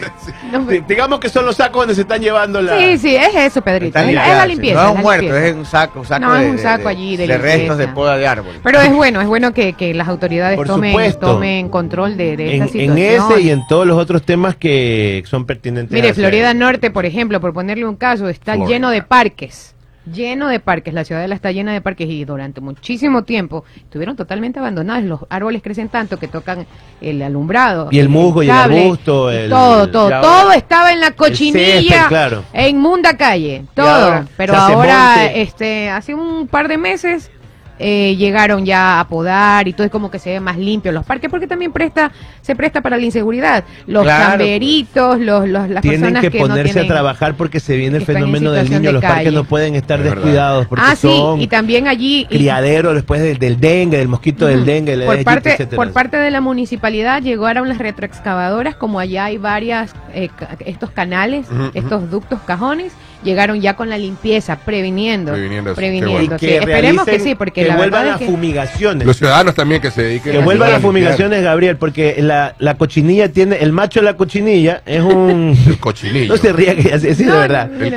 no, di- digamos que son los sacos donde se están llevando la... Sí, sí, es eso, Pedrito. Es, limpiado, es la limpieza. No es es la un muerto, es un saco, un saco No, de, es un saco de- allí de de restos de poda de árbol. Pero es bueno, es bueno que, que las autoridades Por tomen, supuesto. tomen control de, de esta en, en situación. ese y en todos los otros temas que son pertinentes. Mire, Florida Norte, por ejemplo, por ponerle un caso, está Florida. lleno de parques. Lleno de parques, la ciudadela está llena de parques y durante muchísimo tiempo estuvieron totalmente abandonados. Los árboles crecen tanto que tocan el alumbrado. Y el musgo y el arbusto, el- todo, todo, todo estaba en la césped, cochinilla, claro. en Munda Calle, todo. ahora Pero ahora, monte. este, hace un par de meses eh, llegaron ya a podar y todo es como que se ve más limpio los parques porque también presta, se presta para la inseguridad. Los Claro, camberitos, los, los, las Tienen personas que que, no ponerse tienen... a trabajar porque se viene el fenómeno del niño. de Los parques no pueden estar Es descuidados porque Ah, sí, son y también allí... y- criaderos después del, del dengue, del mosquito del dengue, por parte etcétera. por parte de la municipalidad llegaron las retroexcavadoras como allá hay varias eh, ca- estos canales estos ductos cajones llegaron ya con la limpieza previniendo Previniendo eso, qué previniendo bueno. sí. esperemos que sí porque que la vuelvan verdad las es que fumigaciones. Los ciudadanos también que se dediquen Que a vuelvan las fumigaciones, Gabriel, porque la, la cochinilla tiene, el macho de la cochinilla es un... El cochinillo. No se ría que así, así de No, verdad. El.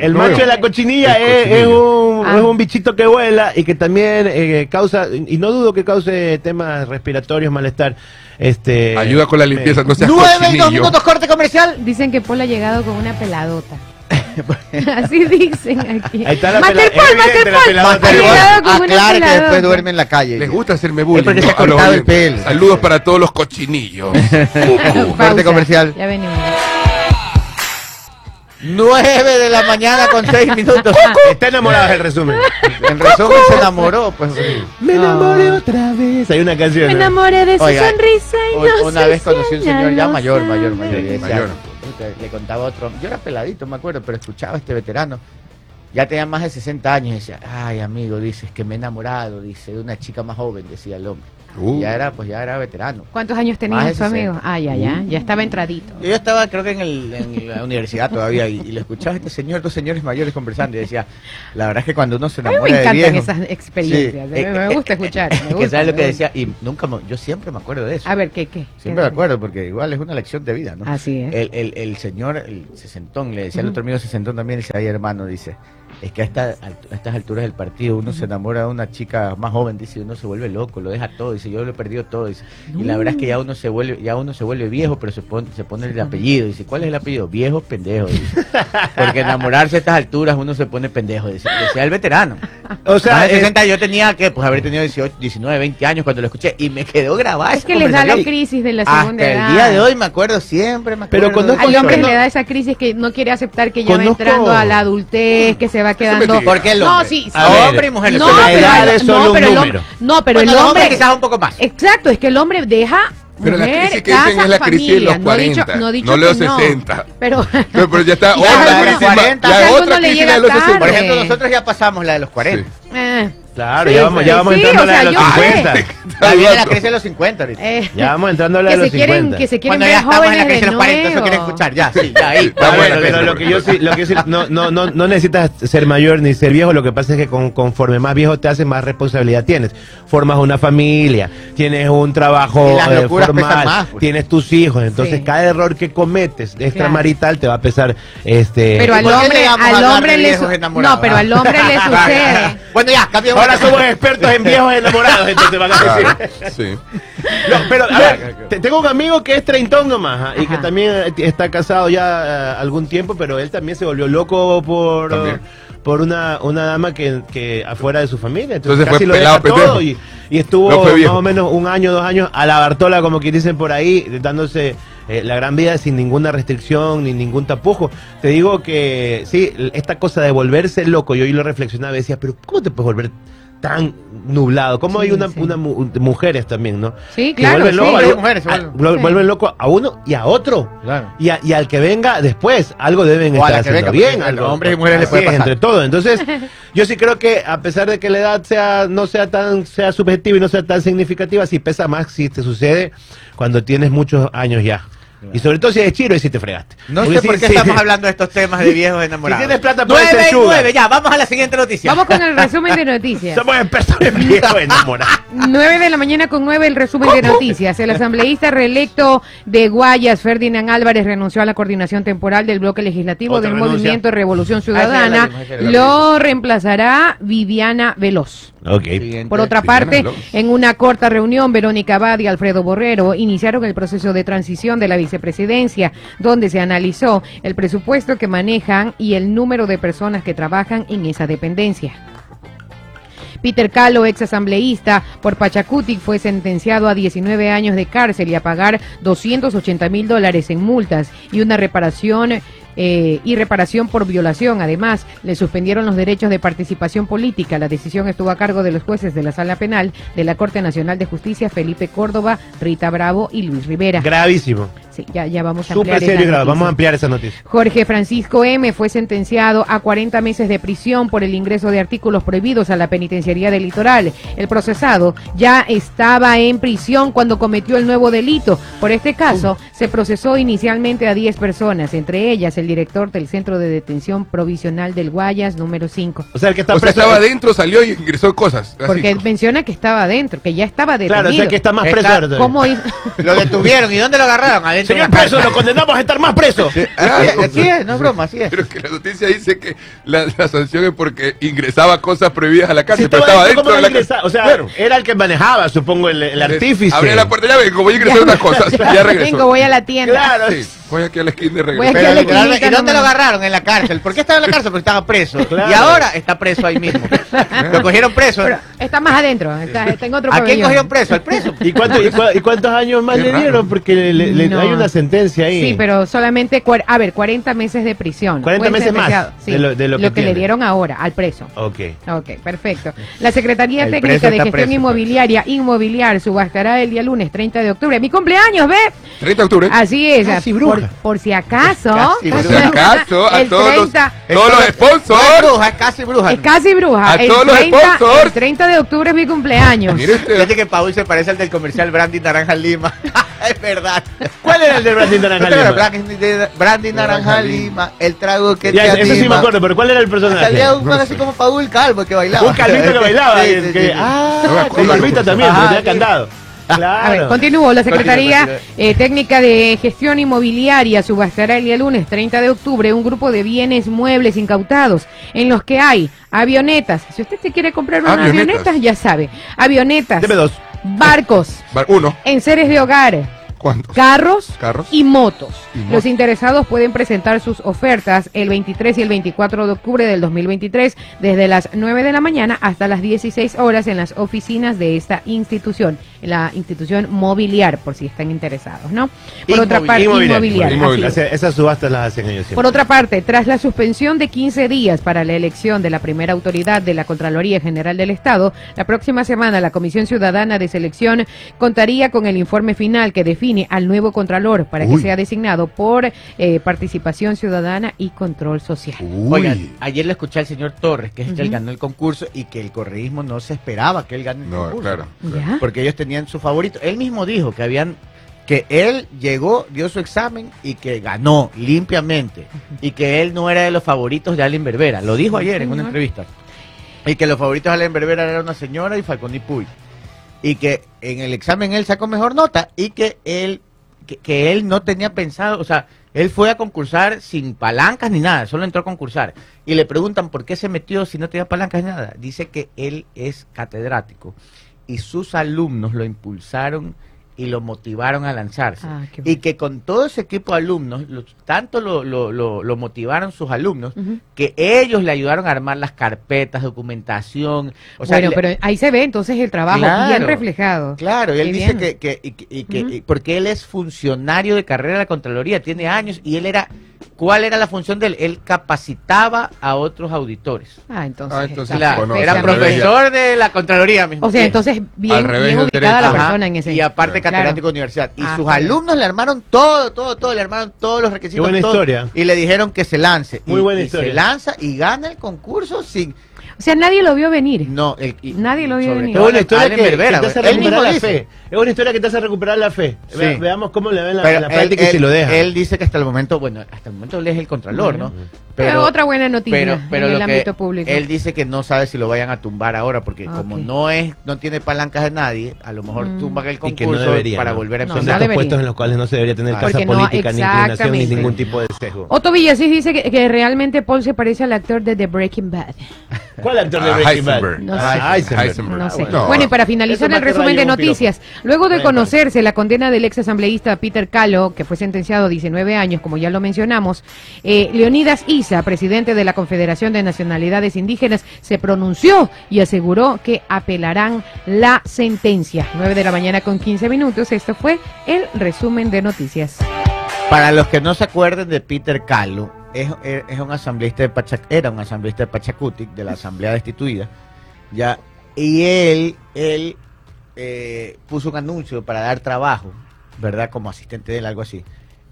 El No, macho de la cochinilla El es, es un, Ah. es un bichito que vuela y que también eh, causa, y no dudo que cause temas respiratorios, malestar. Este, Ayuda con la limpieza, eh, no seas Nueve y dos cochinillo. minutos corte comercial. dicen que Paul ha llegado con una peladota así dicen aquí Ahí está la con una Aclare que después duerme en la calle. Les gusta hacerme bullying. Es porque se ha ¿no? A los cortado el oyentes. pelo. Saludos para todos los cochinillos. Corte comercial. ya venimos 9 de la mañana con 6 minutos. Está enamorado el resumen. En resumen, se enamoró. Pues, Me enamoré otra vez. Hay una canción. me enamoré de su Oiga, sonrisa y no una sé vez conocí a un señor ya mayor, mayor, mayor. Le contaba otro. Yo era peladito, me acuerdo, pero escuchaba a este veterano. Ya tenía más de 60 años y decía, ay amigo, dice, es que me he enamorado, dice, de una chica más joven, decía el hombre. Uh. Ya era, pues ya era veterano. ¿Cuántos años tenía de su amigo? 60. Ah, ya, ya, ya estaba entradito. Yo estaba, creo que en, el- en la universidad todavía, y, y le escuchaba a este señor, dos señores mayores conversando, y decía, la verdad es que cuando uno se A mí enamora me de encantan viejo... esas experiencias, Sí, me, me eh, gusta eh, escuchar. es me que gusta, sabes lo que decía, y nunca, me- yo siempre me acuerdo de eso. A ver, ¿qué, qué? Siempre ¿Qué? me acuerdo, porque igual es una lección de vida, ¿no? Así es. El, el, el señor, el sesentón, le decía al Ujú. otro amigo sesentón también, dice, ay hermano, dice, es que a, esta, a estas alturas del partido uno se enamora de una chica más joven, dice, uno se vuelve loco, lo deja todo, dice, yo lo he perdido todo, dice, y la verdad es que ya uno se vuelve, ya uno se vuelve viejo, pero se pone, se pone el apellido, dice, ¿cuál es el apellido? Viejo pendejo, dice, porque enamorarse a estas alturas uno se pone pendejo, dice, decía el veterano. O sea, Más de es- 60, yo tenía que, pues haber tenido 18, 19, 20 años cuando lo escuché, y me quedó grabada Es que les da la crisis de la Hasta segunda el edad. día de hoy me acuerdo, siempre me Pero acuerdo. Al Yo hombre no- le da esa crisis que no quiere aceptar que ya va entrando a la adultez, que se va quedando. mentira. ¿Por qué el No, hombre? sí, sí. A ver, hombre y mujer. No, la pero, edad el- es solo no, pero el número. hombre, no, pero Bueno, el los hombre hombres quizás un poco más. Exacto, es que el hombre deja Pero la mujer, crisis que dicen casa, es la crisis de los familia. No he dicho, 40, no, he dicho no no. 60. Pero No, pero ya está Ya otra la de crisis, 40, ya ya otra alguno le crisis llega de los tarde. 60. Por ejemplo, nosotros ya pasamos la de los 40. eh, Claro, Sí, ya vamos, sí, ya vamos sí, entrando o a la de los yo sé. 50. Ya viene la crisis de los 50 ahorita. eh, Ya vamos entrando a la de que los se quieren 50. que se quieren Cuando ver ya estamos en la jóvenes crisis de los 40, eso quieren escuchar. Ya, sí, ya ahí. A Está ver, buena, pero lo que yo sí, lo que yo sí- no, no, no, no necesitas ser mayor ni ser viejo, lo que pasa es que con- conforme más viejo te haces, más responsabilidad tienes. Formas una familia, tienes un trabajo eh, formal, más, pues. tienes tus hijos, entonces Sí. cada error que cometes extramarital te va a pesar este Pero ¿Y al hombre, al hombre le? No, pero al hombre le sucede. Bueno, ya, cambiamos. Ahora somos expertos en viejos enamorados, entonces van a decir. Claro, sí. No, pero a ver, tengo un amigo que es treintón nomás ah, y que también eh, está casado ya eh, algún tiempo, pero él también se volvió loco por También. por una, una dama que, que afuera de su familia. Entonces, Entonces fue casi lo pelado, deja todo y, y estuvo No fue más o menos un año, dos años a la Bartola, como que dicen por ahí, dándose eh, la gran vida sin ninguna restricción ni ningún tapujo. Te digo que sí, esta cosa de volverse loco, yo hoy lo reflexionaba y decía, pero ¿cómo te puedes volver tan nublado? ¿Cómo hay Sí, una, sí. una mu- mujeres también, no? Sí, Que claro, vuelven sí. loco a- Hombres y mujeres a- vuelven. Sí. loco a uno y a otro. Claro. Y, a- y al que venga después, algo deben O a estar la que haciendo venga, bien. a hombres y mujeres les puede es, pasar. Entre todo. Entonces, yo sí creo que a pesar de que la edad sea no sea tan sea subjetiva y no sea tan significativa, sí pesa más si te sucede cuando tienes muchos años ya. Y sobre todo si eres chiro y si te fregaste. No Porque sé si- por qué si- estamos hablando de estos temas de viejos enamorados. Si tienes plata, puedes ser Nueve y sugar. nueve, ya, vamos a la siguiente noticia. Vamos con el resumen de noticias. Somos expertos en viejos enamorados. 9 de la mañana con 9 el resumen de noticias. El asambleísta reelecto de Guayas, Ferdinand Álvarez, renunció a la coordinación temporal del bloque legislativo Otra del renuncia. Movimiento Revolución la Ciudadana. esa la Lo reemplazará Viviana Veloz. Ok. Siguiente. Por otra parte, en una corta reunión, Verónica Abad y Alfredo Borrero iniciaron el proceso de transición de la vicepresidencia, donde se analizó el presupuesto que manejan y el número de personas que trabajan en esa dependencia. Peter Calo, ex asambleísta por Pachacutic, fue sentenciado a 19 años de cárcel y a pagar 280 mil dólares en multas y una reparación eh, y reparación por violación. Además, le suspendieron los derechos de participación política. La decisión estuvo a cargo de los jueces de la Sala Penal de la Corte Nacional de Justicia, Felipe Córdoba, Rita Bravo y Luis Rivera. Gravísimo. Sí, ya, ya vamos a ampliar esa. Vamos a noticia. ampliar esa noticia. Jorge Francisco M. fue sentenciado a 40 meses de prisión por el ingreso de artículos prohibidos a la penitenciaría del litoral. El procesado ya estaba en prisión cuando cometió el nuevo delito. Por este caso, se procesó inicialmente a 10 personas, entre ellas el director del Centro de Detención Provisional del Guayas, número 5. O sea, el que está O sea, preso. estaba adentro, salió y ingresó cosas. así. Porque él menciona que estaba adentro, que ya estaba detenido. Claro, o sea, que está más Está- preso. ¿Cómo hizo? Lo detuvieron. ¿Y dónde lo agarraron? Adentro Señor de la preso, lo condenamos a estar más preso. Así es, así es, no es broma, así es. Pero que la noticia dice que la, la sanción es porque ingresaba cosas prohibidas a la cárcel, estaba pero estaba dentro, dentro ¿cómo de no la cárcel. O sea, Claro. era el que manejaba, supongo, el, el artífice. Abría la puerta y como voy a ingresar otras cosas. Ya regresó. Vengo, voy a la tienda. Claro. Sí, voy aquí a la esquina de regreso. Pero a la ¿Y dónde lo nomás. agarraron? En la cárcel. ¿Por qué estaba en la cárcel? Porque estaba preso. Claro. Y ahora está preso ahí mismo. Lo cogieron preso. Pero está más adentro, está, está en otro ¿A quién cogieron preso? ¿Al preso? ¿Y, cuánto- y cua- y cuántos años más Qué le raro. dieron? Porque le- le- le- No. hay una sentencia ahí. Sí, pero solamente, cuar- a ver, 40 meses de prisión. 40 Fue meses más sí, de lo- de lo que le dieron ahora al preso. Ok. Ok, perfecto. La Secretaría El Técnica de Gestión preso, pues. Inmobiliaria Inmobiliar subastará el día lunes 30 de octubre. ¡Mi cumpleaños, ve! 30 de octubre. Así es, Casi por, bruja. por si acaso. Casi Por bruja. si acaso, a el todos los, 30 todos los sponsors. bruja, es casi bruja. Es casi bruja. A el, todos los 30, sponsors. el 30 de octubre es mi cumpleaños. Mire usted. Fíjate que Paul se parece al del comercial Brandy Naranja Lima. es verdad. ¿Cuál era el de? Brandy, de- Brandy Naranja Lima, el trago que Ya, te eso sí me acuerdo, pero ¿cuál era el personaje? Salía un man así como Paul Calvo que bailaba. Un calvito que bailaba. Sí, que- sí, que- sí. ah, con barbita también, Ajá, porque tenía sí. candado. Claro. A ver, continúo. La Secretaría eh, Técnica de Gestión Inmobiliaria subastará el día lunes 30 de octubre un grupo de bienes muebles incautados en los que hay avionetas. Si usted se quiere comprar una Avionetas. avioneta, ya sabe. Avionetas, Deme dos. Barcos, Uno. enseres de hogar, ¿Cuántos? carros, Carros. y motos. Y motos. Los interesados pueden presentar sus ofertas el 23 y el 24 de octubre del 2023 desde las 9 de la mañana hasta las 16 horas en las oficinas de esta institución, la institución mobiliar, por si están interesados, ¿no? Por otra parte, Inmobiliar, inmobiliar. inmobiliar. es. Esas subastas las hacen ellos siempre. Por otra parte, tras la suspensión de 15 días para la elección de la primera autoridad de la Contraloría General del Estado, la próxima semana la Comisión Ciudadana de Selección contaría con el informe final que define al nuevo Contralor para que sea designado por eh, participación ciudadana y control social. Uy. Oigan, ayer le escuché al señor Torres, que es el que él ganó el concurso y que el correísmo no se esperaba que él gane el No, concurso. claro. Porque ellos tenían su favorito. Él mismo dijo que habían que él llegó, dio su examen y que ganó limpiamente y que él no era de los favoritos de Allen Berbera. Lo dijo ayer en una entrevista. Y que los favoritos de Allen Berbera eran una señora y Falcón y Puy. Y que en el examen él sacó mejor nota y que él que, que él no tenía pensado, o sea, él fue a concursar sin palancas ni nada, solo entró a concursar. Y le preguntan por qué se metió si no tenía palancas ni nada. Dice que él es catedrático y sus alumnos lo impulsaron y lo motivaron a lanzarse. Ah, y que con todo ese equipo de alumnos, tanto lo, lo- lo- motivaron sus alumnos, que ellos le ayudaron a armar las carpetas, documentación. O sea, bueno, le- pero ahí se ve entonces el trabajo Claro. bien reflejado. Claro, y él Qué dice bien. que, que, y y que- porque él es funcionario de carrera de la Contraloría, tiene años y él era ¿Cuál era la función de él? Él capacitaba a otros auditores. Ah, entonces. Ah, entonces, bueno, era profesor de la Contraloría mismo. O sea, entonces bien, Al revés bien ubicada la persona en ese. Y aparte Claro. catedrático de universidad. Y Ah, sus alumnos le armaron todo, todo, todo, le armaron todos los requisitos. Qué buena todo, historia. Y le dijeron que se lance. Muy Y- buena y historia. Se lanza y gana el concurso sin. O sea, nadie lo vio venir. No, el, y- Nadie lo vio venir. Es una historia que, Berbera, que te hace él mismo recuperar la dice. fe. Es una historia que te hace recuperar la fe. Sí. Ve- veamos cómo le ven la, la él- práctica y si él- lo deja. Él dice que hasta el momento, bueno, hasta el momento él es el contralor, ¿no? Pero otra buena noticia pero, pero en lo el que ámbito público. Él dice que no sabe si lo vayan a tumbar ahora, porque Ah, como no es, no tiene palancas de nadie, a lo mejor Mm. tumban el concurso que no debería. para ¿no? volver a Son empezar. debería. puestos en los cuales no se debería tener casa política, ni inclinación, ni ningún tipo de sesgo. Otto Villasís dice que, que realmente Paul se parece al actor de The Breaking Bad. ¿Cuál actor de Breaking Bad? Heisenberg. No sé. Ah, Heisenberg. Heisenberg. No sé. No. bueno, y para finalizar el resumen de noticias, luego de conocerse la condena del ex asambleísta Peter Calo, que fue sentenciado a 19 años, como ya lo mencionamos, eh, Leonidas Isa, presidente de la Confederación de Nacionalidades Indígenas, se pronunció y aseguró que apelarán la sentencia. 9 de la mañana con 15 minutos. Esto fue el resumen de noticias. Para los que no se acuerden de Peter Calo, es, es un asambleísta de Pachac, era un asambleísta de Pachacutic, de la asamblea destituida, ya, y él, él eh, puso un anuncio para dar trabajo, ¿verdad? Como asistente de él, algo así.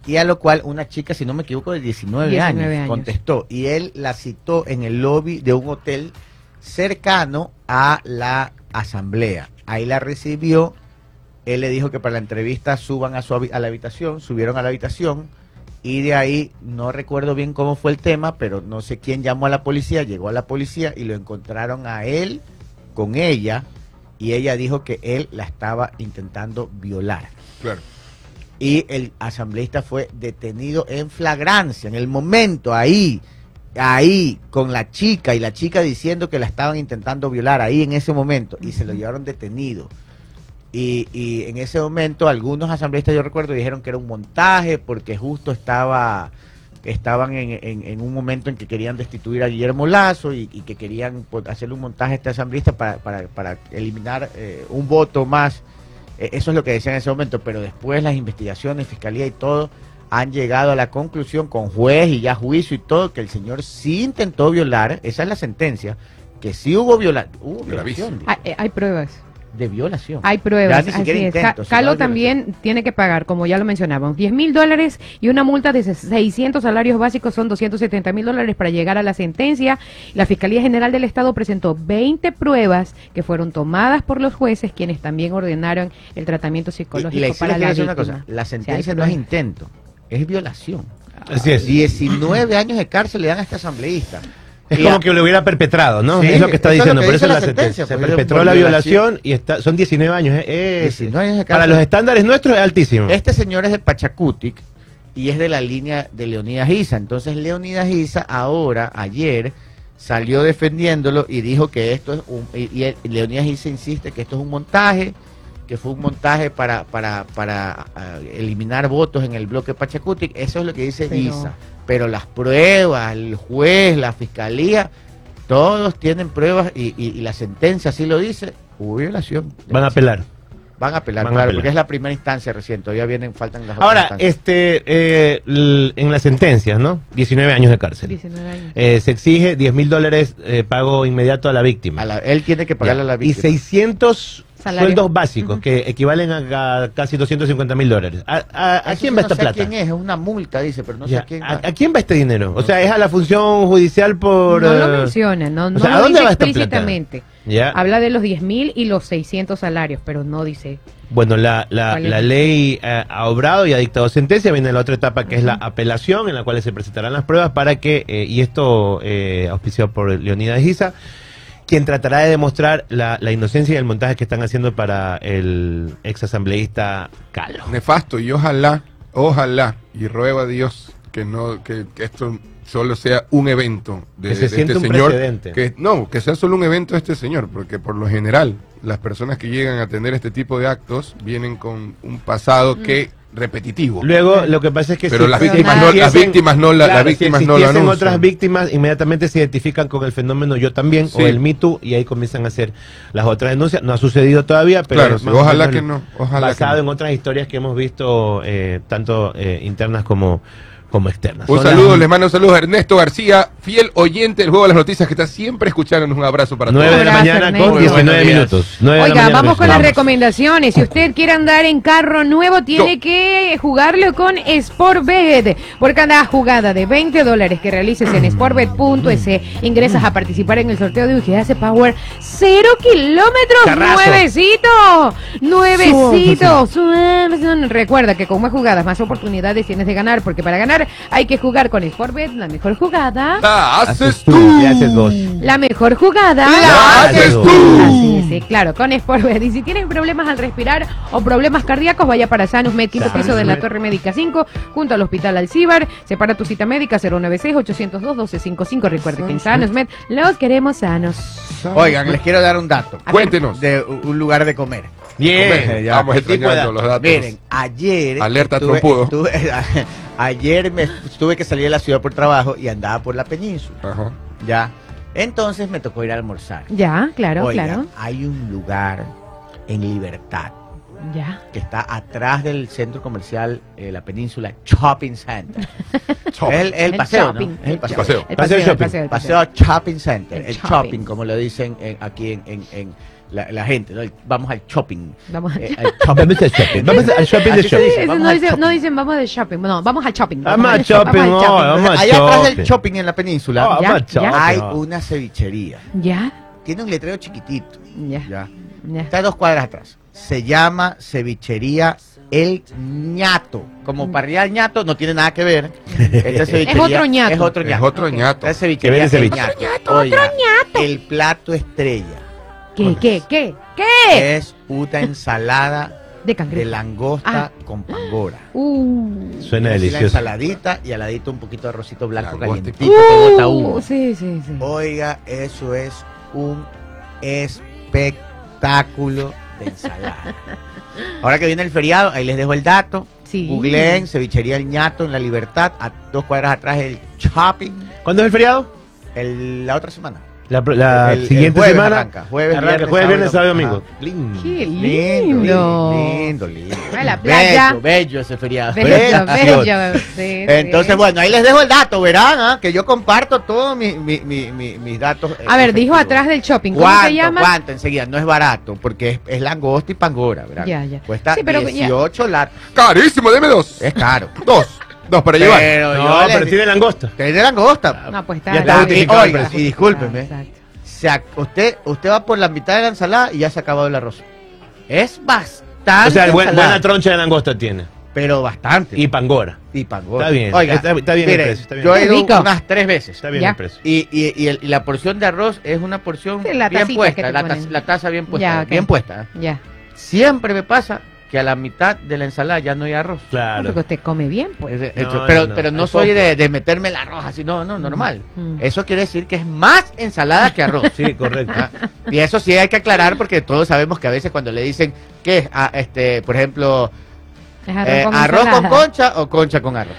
Y a lo cual una chica, si no me equivoco, de 19, 19 años, años. contestó. Y él la citó en el lobby de un hotel cercano a la asamblea. Ahí la recibió. Él le dijo que para la entrevista suban a, su, a la habitación. Subieron a la habitación. Y de ahí, no recuerdo bien cómo fue el tema, pero no sé quién llamó a la policía. Llegó a la policía y lo encontraron a él con ella. Y ella dijo que él la estaba intentando violar Claro. y el asambleísta fue detenido en flagrancia, en el momento, ahí, ahí, con la chica, y la chica diciendo que la estaban intentando violar, ahí en ese momento, y se lo llevaron detenido. Y, y en ese momento algunos asambleístas, yo recuerdo, dijeron que era un montaje porque justo estaba estaban en, en- en un momento en que querían destituir a Guillermo Lazo y, y que querían pues, hacerle un montaje a este asambleísta para, para, para eliminar eh, un voto más. Eh, Eso es lo que decían en ese momento, pero después las investigaciones, fiscalía y todo han llegado a la conclusión con juez y ya juicio y todo que el señor sí intentó violar, esa es la sentencia, que sí hubo, viola hubo violación. Hay, hay pruebas. De violación. Hay pruebas. Ya ni siquiera así es. Calo también tiene que pagar, como ya lo mencionábamos, 10 mil dólares y una multa de 600 salarios básicos son 270 mil dólares para llegar a la sentencia. La Fiscalía General del Estado presentó 20 pruebas que fueron tomadas por los jueces, quienes también ordenaron el tratamiento psicológico y la para la decir una cosa, la O sea, hay sentencia no es intento, es violación. Así es. 19 años de cárcel le dan a este asambleísta. Es Y como a- que lo hubiera perpetrado, ¿no? Sí, es lo que está es diciendo. que Por eso la la sentencia, sentencia. Se perpetró la violación. violación y está, son 19 años. ¿eh? Es- 19 años de para los estándares nuestros es altísimo. Este señor es de Pachacutic y es de la línea de Leonidas Isa. Entonces Leonidas Isa ahora, ayer, salió defendiéndolo y dijo que esto es un... Y, Leonidas Isa insiste que esto es un montaje, que fue un montaje para, para, para ah, eliminar votos en el bloque Pachacutic. Eso es lo que dice Pero- Isa. Pero las pruebas, el juez, la fiscalía, todos tienen pruebas y, y- y la sentencia así lo dice. Hubo violación. Van a apelar. Van a apelar, Van a claro, apelar. porque es la primera instancia recién, todavía vienen, faltan las Ahora, este, eh, en las sentencias, ¿no? 19 años de cárcel. 19 años. Eh, se exige 10 mil dólares eh, pago inmediato a la víctima. A la- él tiene que pagarle a la Ya. Y víctima. 600 Salario. sueldos básicos, que equivalen a, a casi 250 mil dólares. ¿A, a- a quién va no esta sé plata? quién es? Es una multa, dice, pero no Ya. sé a quién. ¿A, va. a quién va este dinero? O sea, es a la función judicial por... no eh, lo menciona, no, no sea, ¿a lo dónde dice va esta plata? explícitamente. Ya. Habla de los 10 mil y los 600 salarios, pero no dice. Bueno, la, la ley eh, ha obrado y ha dictado sentencia. Viene la otra etapa que es la apelación, en la cual se presentarán las pruebas para que, eh, y esto eh, auspiciado por Leonidas Giza, quien tratará de demostrar la, la inocencia y el montaje que están haciendo para el ex asambleísta Calo. Nefasto y ojalá, ojalá, y ruego a Dios que no, que, que esto solo sea un evento de, Que se de siente este un señor. precedente. Que, no, que sea solo un evento de este señor, porque por lo general las personas que llegan a tener este tipo de actos vienen con un pasado que repetitivo. Luego, lo que pasa es que Pero si las víctimas no, las víctimas no, la- las víctimas si no lo anuncian. otras víctimas, inmediatamente se identifican con el fenómeno Yo también Sí. o el Me Too y ahí comienzan a hacer las otras denuncias. No ha sucedido todavía, pero Claro, sí, ojalá que no, ojalá basado que no. en otras historias que hemos visto, eh, tanto eh, internas como como externas. Un Son saludo, las les mando un saludo a Ernesto García, fiel oyente del juego de las noticias que está siempre escuchándonos. Un abrazo para 9 todos. de la mañana Ernesto. con Muy 19 buenos días. minutos. 9 de la Oiga, mañana vamos con las recomendaciones. Si usted quiere andar en carro nuevo, tiene Yo. que jugarlo con Sportbet. Por cada jugada de 20 dólares que realices en sportbet.es, ingresas a participar en el sorteo de un GS Power 0 kilómetros. Carrazo. Nuevecito. Nuevecito. Suave. Recuerda que con más jugadas, más oportunidades tienes de ganar, porque para ganar hay que jugar con Sportbet, la mejor jugada. La haces tú. y haces vos. La mejor jugada. La haces tú. Así es, sí, claro, con Sportbet. Y si tienen problemas al respirar o problemas cardíacos, vaya para Sanus Med, quinto piso de la. Torre Médica 5, junto al Hospital Alcíbar. Separa tu cita médica 096-802-1255. Recuerde que en Sanus Med los queremos sanos. Oigan, les quiero dar un dato. Cuéntenos. De un lugar de comer. Bien. Ya, Vamos el extrañando los datos. Miren, ayer. Alerta estuve- trompudo. estuve- ayer me tuve que salir de la ciudad por trabajo y andaba por la península. Ajá. Ya. Entonces me tocó ir a almorzar. Ya, claro, Oiga, claro. hay un lugar en Libertad Ya. que está atrás del centro comercial eh, La Península Shopping Center. El, el El paseo, shopping. el paseo. Paseo. El Paseo paseo, el shopping. paseo, el Paseo paseo. Shopping Center, El el, shopping. shopping, como lo dicen en- aquí en, en- en la, la gente, ¿no? El- vamos al shopping. Vamos Eh, al shopping. Vamos al shopping. Vamos al shopping de shopping. dice. Vamos no, al dice- shopping. no dicen vamos de shopping, no, vamos al shopping. Vamos al al shopping, al shopping. vamos al Allá atrás del shopping. shopping en la península Ah, Ya, vamos al ya. shopping. hay una cevichería. Ya, Tiene un letrero chiquitito. ya, Ya. ya. Está a dos cuadras atrás. Se llama cevichería El Ñato. Como parrilla El Ñato no tiene nada que ver. Esta cevichería otro ñato. Es otro Es ñato. otro ñato. Esta cevichería vende El ceviche. Ñato. Oiga, El plato estrella ¿Qué, qué, qué, qué? es una ensalada De langosta Ah. con pangora. Uh. Suena Así La delicioso. ensaladita y al ladito un poquito de arrocito blanco Langosta calientito que bota Uh, humo. sí, sí, sí. Oiga, eso es un espectáculo de ensalada. Ahora que viene el feriado, ahí les dejo el dato. Sí. Googleen Cevichería El Ñato en La Libertad, a dos cuadras atrás el shopping, ¿Cuándo es el feriado? el- la otra semana. La, la El- el siguiente jueves semana. arranca, jueves, arranca, viernes, jueves, viernes, sábado domingo. Lindo. Qué Lindo, lindo. lindo, lindo. A la playa. Bello, bello ese feriado. Bello, Precioso. bello. sí, Entonces, sí. bueno, ahí les dejo el dato, verán, ¿ah? que yo comparto todos mi- mi- mi- mi- mis datos. eh, A ver, dijo atrás del shopping. ¿Cómo ¿Cuánto? se llama? ¿Cuánto? Enseguida, no es barato, porque es, es langosta y pangora, ¿verdad? Ya, ya. Cuesta Sí, pero ya- 18 latas. Carísimo, deme dos. Es caro. Dos. Dos para llevar. Pero No, yo pero tiene langosta. de langosta. No, pues está. Ya está Y- justificado el oiga, precio. y discúlpeme, Exacto. se ac- usted, usted va por la mitad de la ensalada y ya se ha acabado el arroz. Es bastante. O sea, buen- ensalada, buena troncha de langosta tiene. Pero bastante. Y pangora. y pangora. Está bien, Oiga, está- está bien el mire, precio, está bien. Yo he Qué ido rico. unas tres veces. Está bien Ya. el precio. Y, y, y, el- y la porción de arroz es una porción Sí, la bien tacita que puesta, te la, ponen. taza- la taza bien puesta, Ya, ok. bien puesta. Ya. Siempre me pasa que a la mitad de la ensalada ya no hay arroz. Claro. Porque usted come bien, pues. Es- No, es- no, pero, no, pero no soy de, de meterme el arroz así, no, no, normal. Mm. Eso quiere decir que es más ensalada que arroz. Sí, correcto. Ah, Y eso sí hay que aclarar porque todos sabemos que a veces cuando le dicen que este, por ejemplo, Es eh, arroz, con concha o concha con arroz.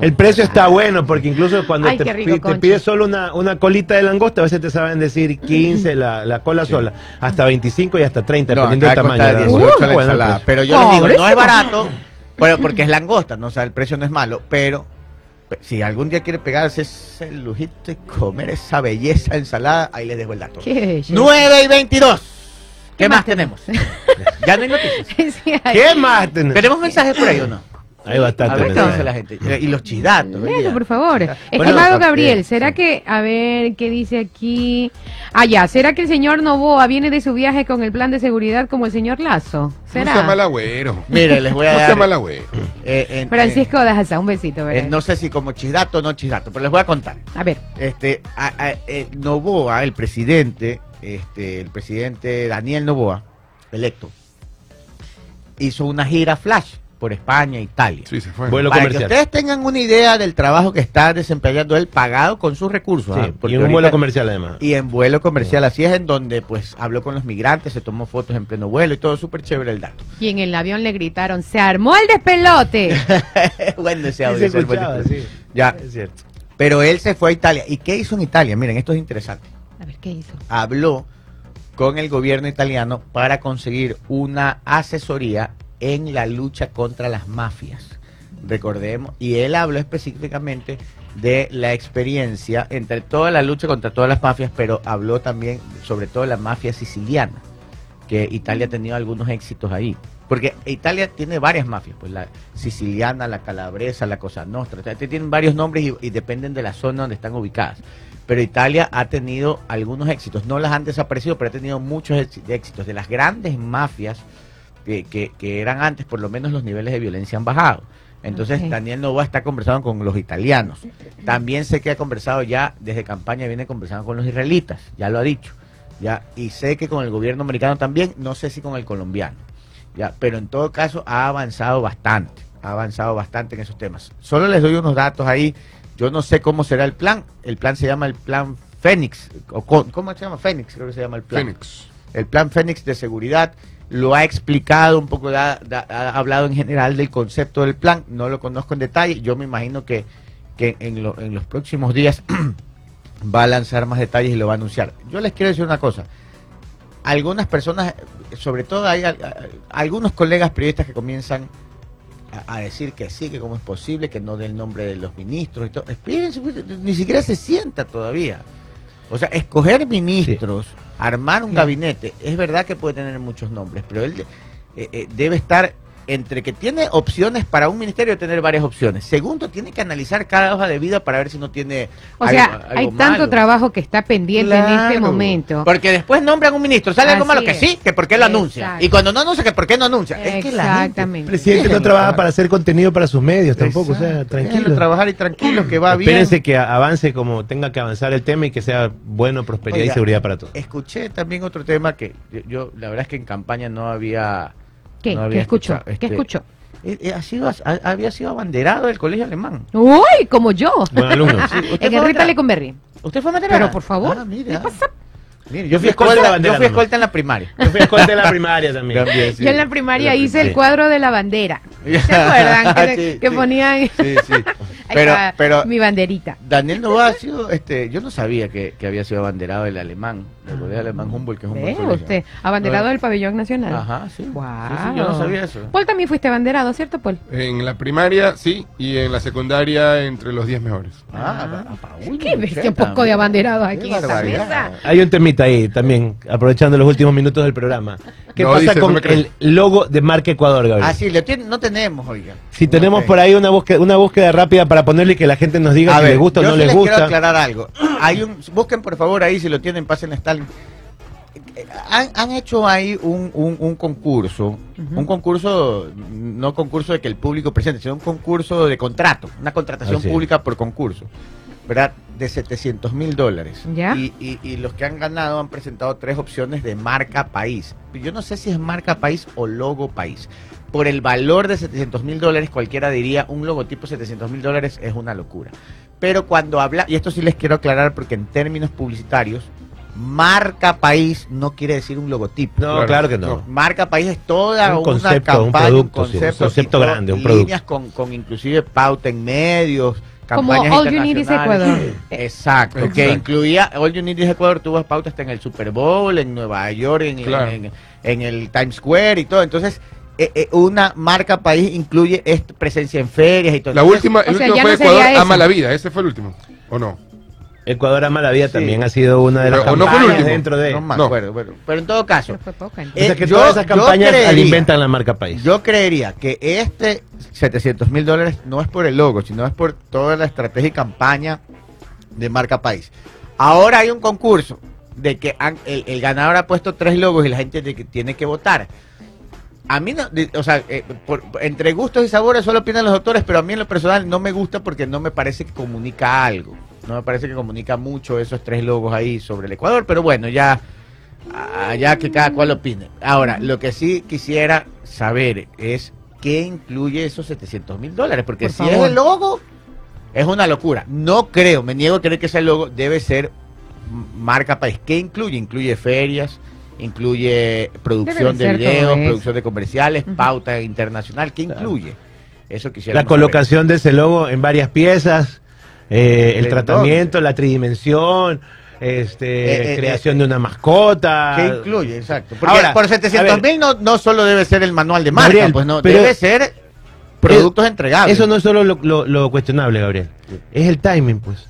El precio está bueno porque incluso cuando Ay, te, rico, pides solo una, una colita de langosta, a veces te saben decir 15 la, la cola sola, hasta 25 y hasta 30, No, dependiendo del tamaño. de la 18 langosta. la Bueno, ensalada. pues. Pero yo les digo, no es barato, bueno, porque es langosta, ¿no? O sea, el precio no es malo, pero pe- si algún día quiere pegarse ese lujito y comer esa belleza ensalada, ahí les dejo el dato. Qué belleza. 9 y 22. ¿Qué, ¿Qué más más tenemos? ya no hay noticias. Sí, hay- ¿Qué más tenemos? ¿Tenemos mensajes por ahí o no? Hay A bastante. ver qué la gente. Y los chidatos. ¿verdad? por favor. Bueno, Estimado Gabriel, ¿será sí. que, a ver, qué dice aquí? Ah, ya, ¿será que el señor Novoa viene de su viaje con el plan de seguridad como el señor Lazo? No ¿Será? sea mal agüero. Mire, les voy a No sea dar. mal agüero. eh, en- Francisco Daza, un besito, eh, ¿verdad? eh, no sé si como chisdato o no chisdato, pero les voy a contar. A ver, Este, a- a- eh, Novoa, el presidente, este, el presidente Daniel Novoa, electo, hizo una gira flash por España e Italia. Sí, se fue. Vuelo Para que ustedes tengan una idea del trabajo que está desempeñando él pagado con sus recursos. Sí, ¿ah? y en un ahorita- vuelo comercial además. Y en vuelo comercial, así es en donde pues habló con los migrantes, se tomó fotos en pleno vuelo y todo súper chévere el dato. y en el avión le gritaron, se armó el despelote. bueno ese audio, se escuchaba, sí. Ya, Es cierto. pero él se fue a Italia. ¿Y qué hizo en Italia? Miren, esto es interesante. Habló con el gobierno italiano para conseguir una asesoría en la lucha contra las mafias. recordemos, y él habló específicamente de la experiencia entre toda la lucha contra todas las mafias, pero habló también sobre todo de la mafia siciliana, que Italia ha tenido algunos éxitos ahí. Porque Italia tiene varias mafias, pues la siciliana, la calabresa, la cosa nostra, tienen varios nombres y dependen de la zona donde están ubicadas. Pero Italia ha tenido algunos éxitos, no las han desaparecido, pero ha tenido muchos éxi- éxitos. De las grandes mafias que, que- que eran antes, por lo menos los niveles de violencia han bajado. Entonces Ok. Daniel Novoa está conversando con los italianos. También sé que ha conversado ya, desde campaña viene conversando con los israelitas, ya lo ha dicho. Ya, y sé que con el gobierno americano también, no sé si con el colombiano. Ya, pero en todo caso ha avanzado bastante, ha avanzado bastante en esos temas. Solo les doy unos datos ahí. Yo no sé cómo será el plan. El plan se llama el plan Fénix. O con- ¿Cómo se llama? Fénix, creo que se llama el plan. El plan Fénix de seguridad lo ha explicado un poco, ha hablado en general del concepto del plan. No lo conozco en detalle. Yo me imagino que, que en, lo- en los próximos días va a lanzar más detalles y lo va a anunciar. Yo les quiero decir una cosa. Algunas personas, sobre todo hay a- algunos colegas periodistas que comienzan a, a decir que sí, que cómo es posible, que no dé el nombre de los ministros y todo. Espérense, pues, ni siquiera se sienta todavía. O sea, escoger ministros, armar un gabinete, es verdad que puede tener muchos nombres, pero él eh, eh, debe estar entre que tiene opciones para un ministerio, tener varias opciones. Segundo, tiene que analizar cada hoja de vida para ver si no tiene. O algo- sea, algo hay tanto trabajo que está pendiente en este momento. Porque después nombran un ministro, sale algo malo que sí, que por qué lo anuncia. Y cuando no anuncia, que por qué no anuncia. Es que la gente- Exactamente. El presidente no trabaja para hacer contenido para sus medios tampoco, o sea, tranquilo. trabajar y tranquilo, que va bien. Espérense que avance como tenga que avanzar el tema y que sea bueno, prosperidad Oiga, y seguridad para todos. Escuché también otro tema que yo, yo, la verdad es que en campaña no había. ¿Qué? no ¿Qué escuchó? ¿Qué este, escuchó? eh, eh, ha sido, ha- había sido abanderado del colegio alemán. Uy, como yo. Buen alumno. Sí, ¿usted En fue el Rita? Lecumberri. ¿Usted fue abanderado? Pero, por favor, Ah, mira. ¿qué pasa? Yo fui escolta escolta, la bandera yo fui nomás. escolta en la primaria. Yo fui a escolta en la primaria también. También, sí. Yo en la primaria hice el cuadro de la bandera. ¿Se acuerdan? Que, Sí, que sí. ponían Sí, sí. ahí Pero, pero mi banderita. Daniel Novoa ha sido, este, yo no sabía que, que había sido abanderado del alemán, colegio alemán Humboldt, que es un buen Ve colegio. usted, abanderado No. del pabellón nacional. Ajá, sí. Guau. Sí, sí, yo no sabía eso. Paul también fuiste abanderado, ¿cierto, Paul? En la primaria, sí, y en la secundaria, entre los 10 mejores. Ah, pa- pa- uy, Qué bestia, un poco de abanderados qué aquí en esta mesa. Hay un temita ahí también, aprovechando los últimos minutos del programa. ¿Qué No, pasa dice, con el logo de Marca Ecuador, Gabriel? Ah, sí, lo tiene- no tenemos, oiga. Si tenemos por ahí una búsqueda, una búsqueda rápida para ponerle y que la gente nos diga A si ver, les gusta o no sí les les quiero gusta. aclarar algo. Hay un, busquen por favor ahí si lo tienen, pasen a Han, han hecho ahí un, un- un concurso, un concurso, no concurso de que el público presente, sino un concurso de contrato, una contratación Así es. pública por concurso, ¿verdad? De 700 mil dólares. Ya. Y, y- y los que han ganado han presentado tres opciones de marca país. Yo no sé si es marca país o logo país. Por el valor de 700 mil dólares, cualquiera diría un logotipo de 700 mil dólares es una locura. Pero cuando habla, y esto sí les quiero aclarar porque en términos publicitarios, marca país no quiere decir un logotipo. No, Claro, claro que no. no. Marca país es toda Un una concepto, un campaña, producto, sí, un concepto y todo, grande, un líneas con, con inclusive pauta en medios, Como campañas All You Need is. Ecuador. Exacto, que incluía All You Need is Ecuador, tuvo pautas hasta en el Super Bowl, en Nueva York, en, Claro. en- en el Times Square y todo. Entonces, eh, eh, una marca país incluye presencia en ferias y todo. La Entonces, última, el o sea, último fue no Ecuador ama la vida. Ese fue el último. ¿O no? Ecuador ama la vida Sí. también ha sido una de las Pero, ¿o no campañas último? dentro de. No me No. acuerdo, bueno, pero en todo caso, Pero poca, o sea que Eh, yo- todas esas campañas creería- alimentan la marca país. Yo creería que este 700 mil dólares no es por el logo, sino es por toda la estrategia y campaña de marca país. Ahora hay un concurso de que han- el, el ganador ha puesto tres logos y la gente de que tiene que votar. A mí, no, de- o sea, eh, por- entre gustos y sabores solo opinan los doctores, pero a mí en lo personal no me gusta porque no me parece que comunica algo. No me parece que comunica mucho esos tres logos ahí sobre el Ecuador, pero bueno, ya, ya que cada cual opine. Ahora, lo que sí quisiera saber es qué incluye esos 700 mil dólares, porque Por si favor. es el logo, es una locura. No creo, me niego a creer que ese logo debe ser marca país. ¿Qué incluye? Incluye ferias, incluye producción de videos, producción de comerciales, pauta internacional. ¿Qué Claro. incluye? Eso quisiera La colocación de ese logo en varias piezas, eh, el ¿En tratamiento, la tridimensión, este, Eh, eh, creación eh, de una mascota. ¿Qué incluye? Exacto. Porque Ahora, por a 700 ver. mil no, no solo debe ser el manual de marca, Gabriel, pues no, pero- debe ser productos entregables. Eso no es solo lo, lo- lo cuestionable, Gabriel. Es el timing, pues.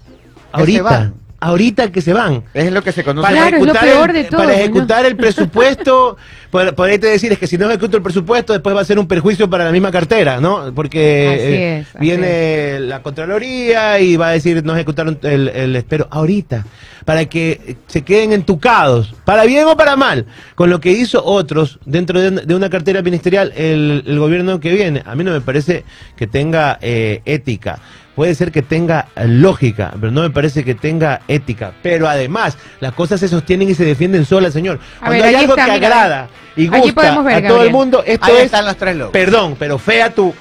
Ahorita. Ahorita que se van. Es lo que se conoce. Claro, es lo peor de todo, para ¿no? ejecutar el presupuesto, por, por ahí te decir, es que si no ejecuto el presupuesto, después va a ser un perjuicio para la misma cartera, ¿no? Porque Así eh, es, viene la Contraloría y va a decir, no ejecutaron el, el espero. Ahorita, para que se queden entucados, para bien o para mal, con lo que hizo otros dentro de, de una cartera ministerial el, el gobierno que viene. A mí no me parece que tenga eh, ética. Puede ser que tenga lógica, pero no me parece que tenga ética. Pero además, las cosas se sostienen y se defienden solas, señor. A Cuando ver, hay algo está, que mira, agrada y gusta ver, a todo el mundo, esto Ahí es, están los tres logos. perdón, pero fea tu,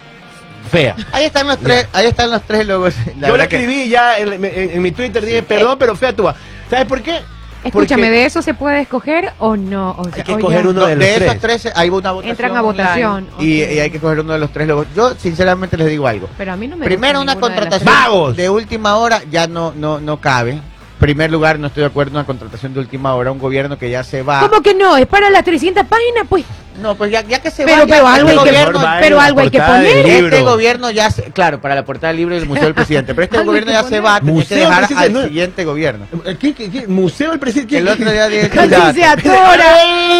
fea. Ahí están los tres, ahí están los tres logos. La Yo lo que- escribí ya en, en- en mi Twitter, dije, perdón, pero fea tu. ¿Sabes por qué? Escúchame, ¿de eso se puede escoger o no? O Hay que escoger uno No, de de, los esos tres. tres hay una votación. Entran a votación, Y, hay que coger uno de los tres. Yo, sinceramente, les digo algo. Pero a mí no me Primero, una de contratación tres. ¡Vagos! de última hora ya no, no, no cabe. Primer lugar, no estoy de acuerdo en una contratación de última hora. Un gobierno que ya se va. ¿Cómo que no? Es para las 300 páginas, pues. No, pues ya, ya que se Pero- va. ya pero algo este hay que- gobierno, pero algo hay que poner. Este gobierno ya se, claro, para la portada del libro del Museo del Presidente, pero este gobierno ya se va, tenía que dejar al no- siguiente gobierno. ¿Qué, qué, qué? ¿Museo del presidente? El otro día dije se atora.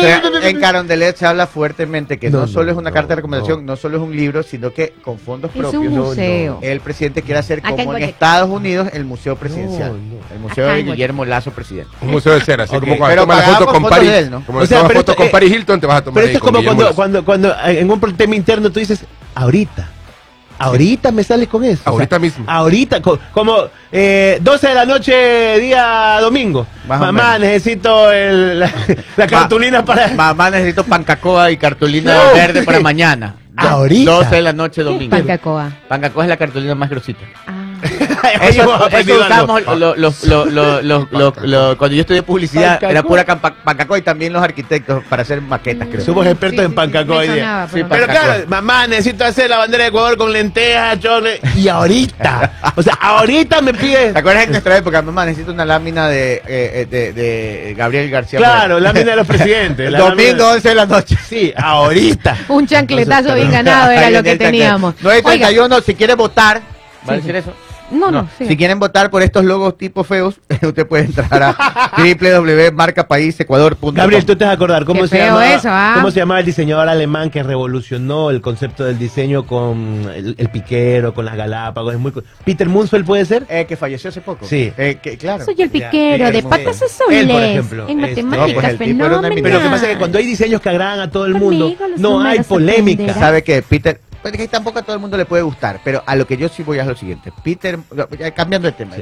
En Carondelet se habla fuertemente que no, solo es una no, carta de recomendación, no. no. solo es un libro, sino que con fondos Es propios. un museo. El presidente quiere hacer Acá como en Guayaquil. Estados Unidos el Museo Presidencial. No, no. El Museo Acá de Guillermo Lazo, presidente. Un museo de cera, así como cuando tomas la foto con ¿no? Como O sea, foto con eh, Paris Hilton, te vas a tomar Como cuando, cuando, cuando en un tema interno tú dices, ahorita. Ahorita me sales con eso. Ahorita mismo. Ahorita, co- como eh, 12 de la noche, día domingo. Más Mamá, necesito el- la, la cartulina para. Mamá, necesito pancacoa y cartulina No. verde para mañana. Ahorita. 12 de la noche ¿Qué es domingo. pancacoa? Pancacoa es la cartulina más grosita. Ah. Cuando yo estudié publicidad, era pura campa- pancacoa y también los arquitectos para hacer maquetas, creo. Somos expertos en Sí, pero- claro, mamá, necesito hacer la bandera de Ecuador con lentejas, chorre. Y ahorita. O sea, ahorita me pide. ¿Te acuerdas en nuestra época, mamá? Necesito una lámina de, eh, de, de Gabriel García. Claro, Moreno. lámina de los presidentes. Domingo, lámina- 11 de la noche. Sí, ahorita. Un chancletazo bien ganado era lo que teníamos. 931, si quiere votar, ¿va a Sí, decir eso? No, no, sí. Si quieren votar por estos logos tipo feos, usted puede entrar a www.marcapaisecuador.com. Gabriel, tú te vas a acordar cómo Qué se feo llamaba, eso, ¿ah? cómo se llamaba el diseñador alemán que revolucionó el concepto del diseño con el, el piquero, con las galápagos. Es muy Peter Munsfeld puede ser. Eh, que falleció hace poco. Sí. Eh, que, claro. Soy el piquero sí, de él, patas azules. Él, por ejemplo, En este, matemáticas no, pues fenómenas. Pero lo que pasa es que cuando hay diseños que agradan a todo el mundo, no hay polémica. sabe que Peter que tampoco a todo el mundo le puede gustar pero a lo que yo sí voy a es lo siguiente. Peter cambiando de tema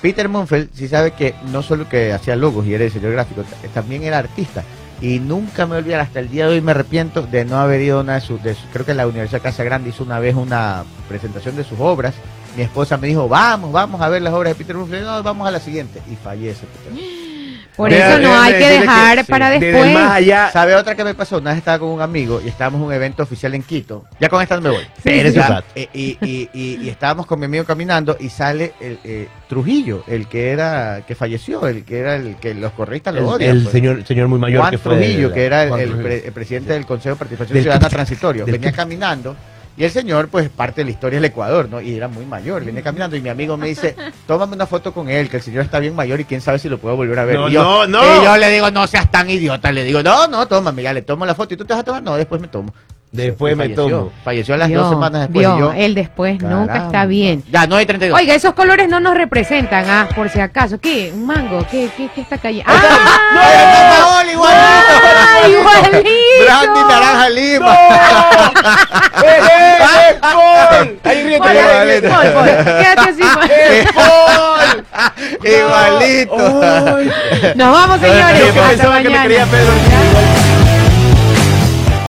Peter Munfeld sí sabe que no solo que hacía logos y era diseñador gráfico ta- también era artista. Y nunca me olvidar hasta el día de hoy me arrepiento de no haber ido a una de sus de sus- creo que la Universidad Casa Grande hizo una vez una presentación de sus obras. Mi esposa me dijo vamos vamos a ver las obras de Peter Munfeld no vamos a la siguiente. Y fallece Peter. Por eso no hay que dejar sí, para el después. más allá. ¿Sabe otra que me pasó? Una vez estaba con un amigo y estábamos en un evento oficial en Quito. Ya con esta no me voy. Un rato. eh, y, y- y- y estábamos con mi amigo caminando y sale el, eh, Trujillo, el que era que falleció, el que era el que los correístas lo El, odian. el pues. señor, señor muy mayor Juan que fue. Trujillo, que era el, el pre- el presidente del Consejo de Participación Del- Ciudadana Transitorio. del- Venía caminando y el señor, pues parte de la historia del Ecuador, ¿no? Y era muy mayor, venía caminando y mi amigo me dice, tómame una foto con él, que el señor está bien mayor y quién sabe si lo puedo volver a ver. No, Y yo, no, no. Y yo le digo, no seas tan idiota, le digo, no, no, tómame, ya le tomo la foto y tú te vas a tomar, no, después me tomo. Después me falleció. tomo. Falleció a las Vio, dos semanas después. vio, y yo, el después nunca caramba. está bien. Ya, 9.32. Oiga, esos colores no nos representan, ah, por si acaso. ¿Qué? ¿Un mango? ¿Qué, qué, qué está cayendo? ¡No, ¡Ah! Paola, igualito! ¡Ay, igualito! Brandy Naranja Lima. ¡Eh, Paul! Ahí ríete, Paul, ríete. Paul, Paul, Quédate así. Paul. Igualito. Nos vamos, señores. Yo pensaba que me quería Pedro.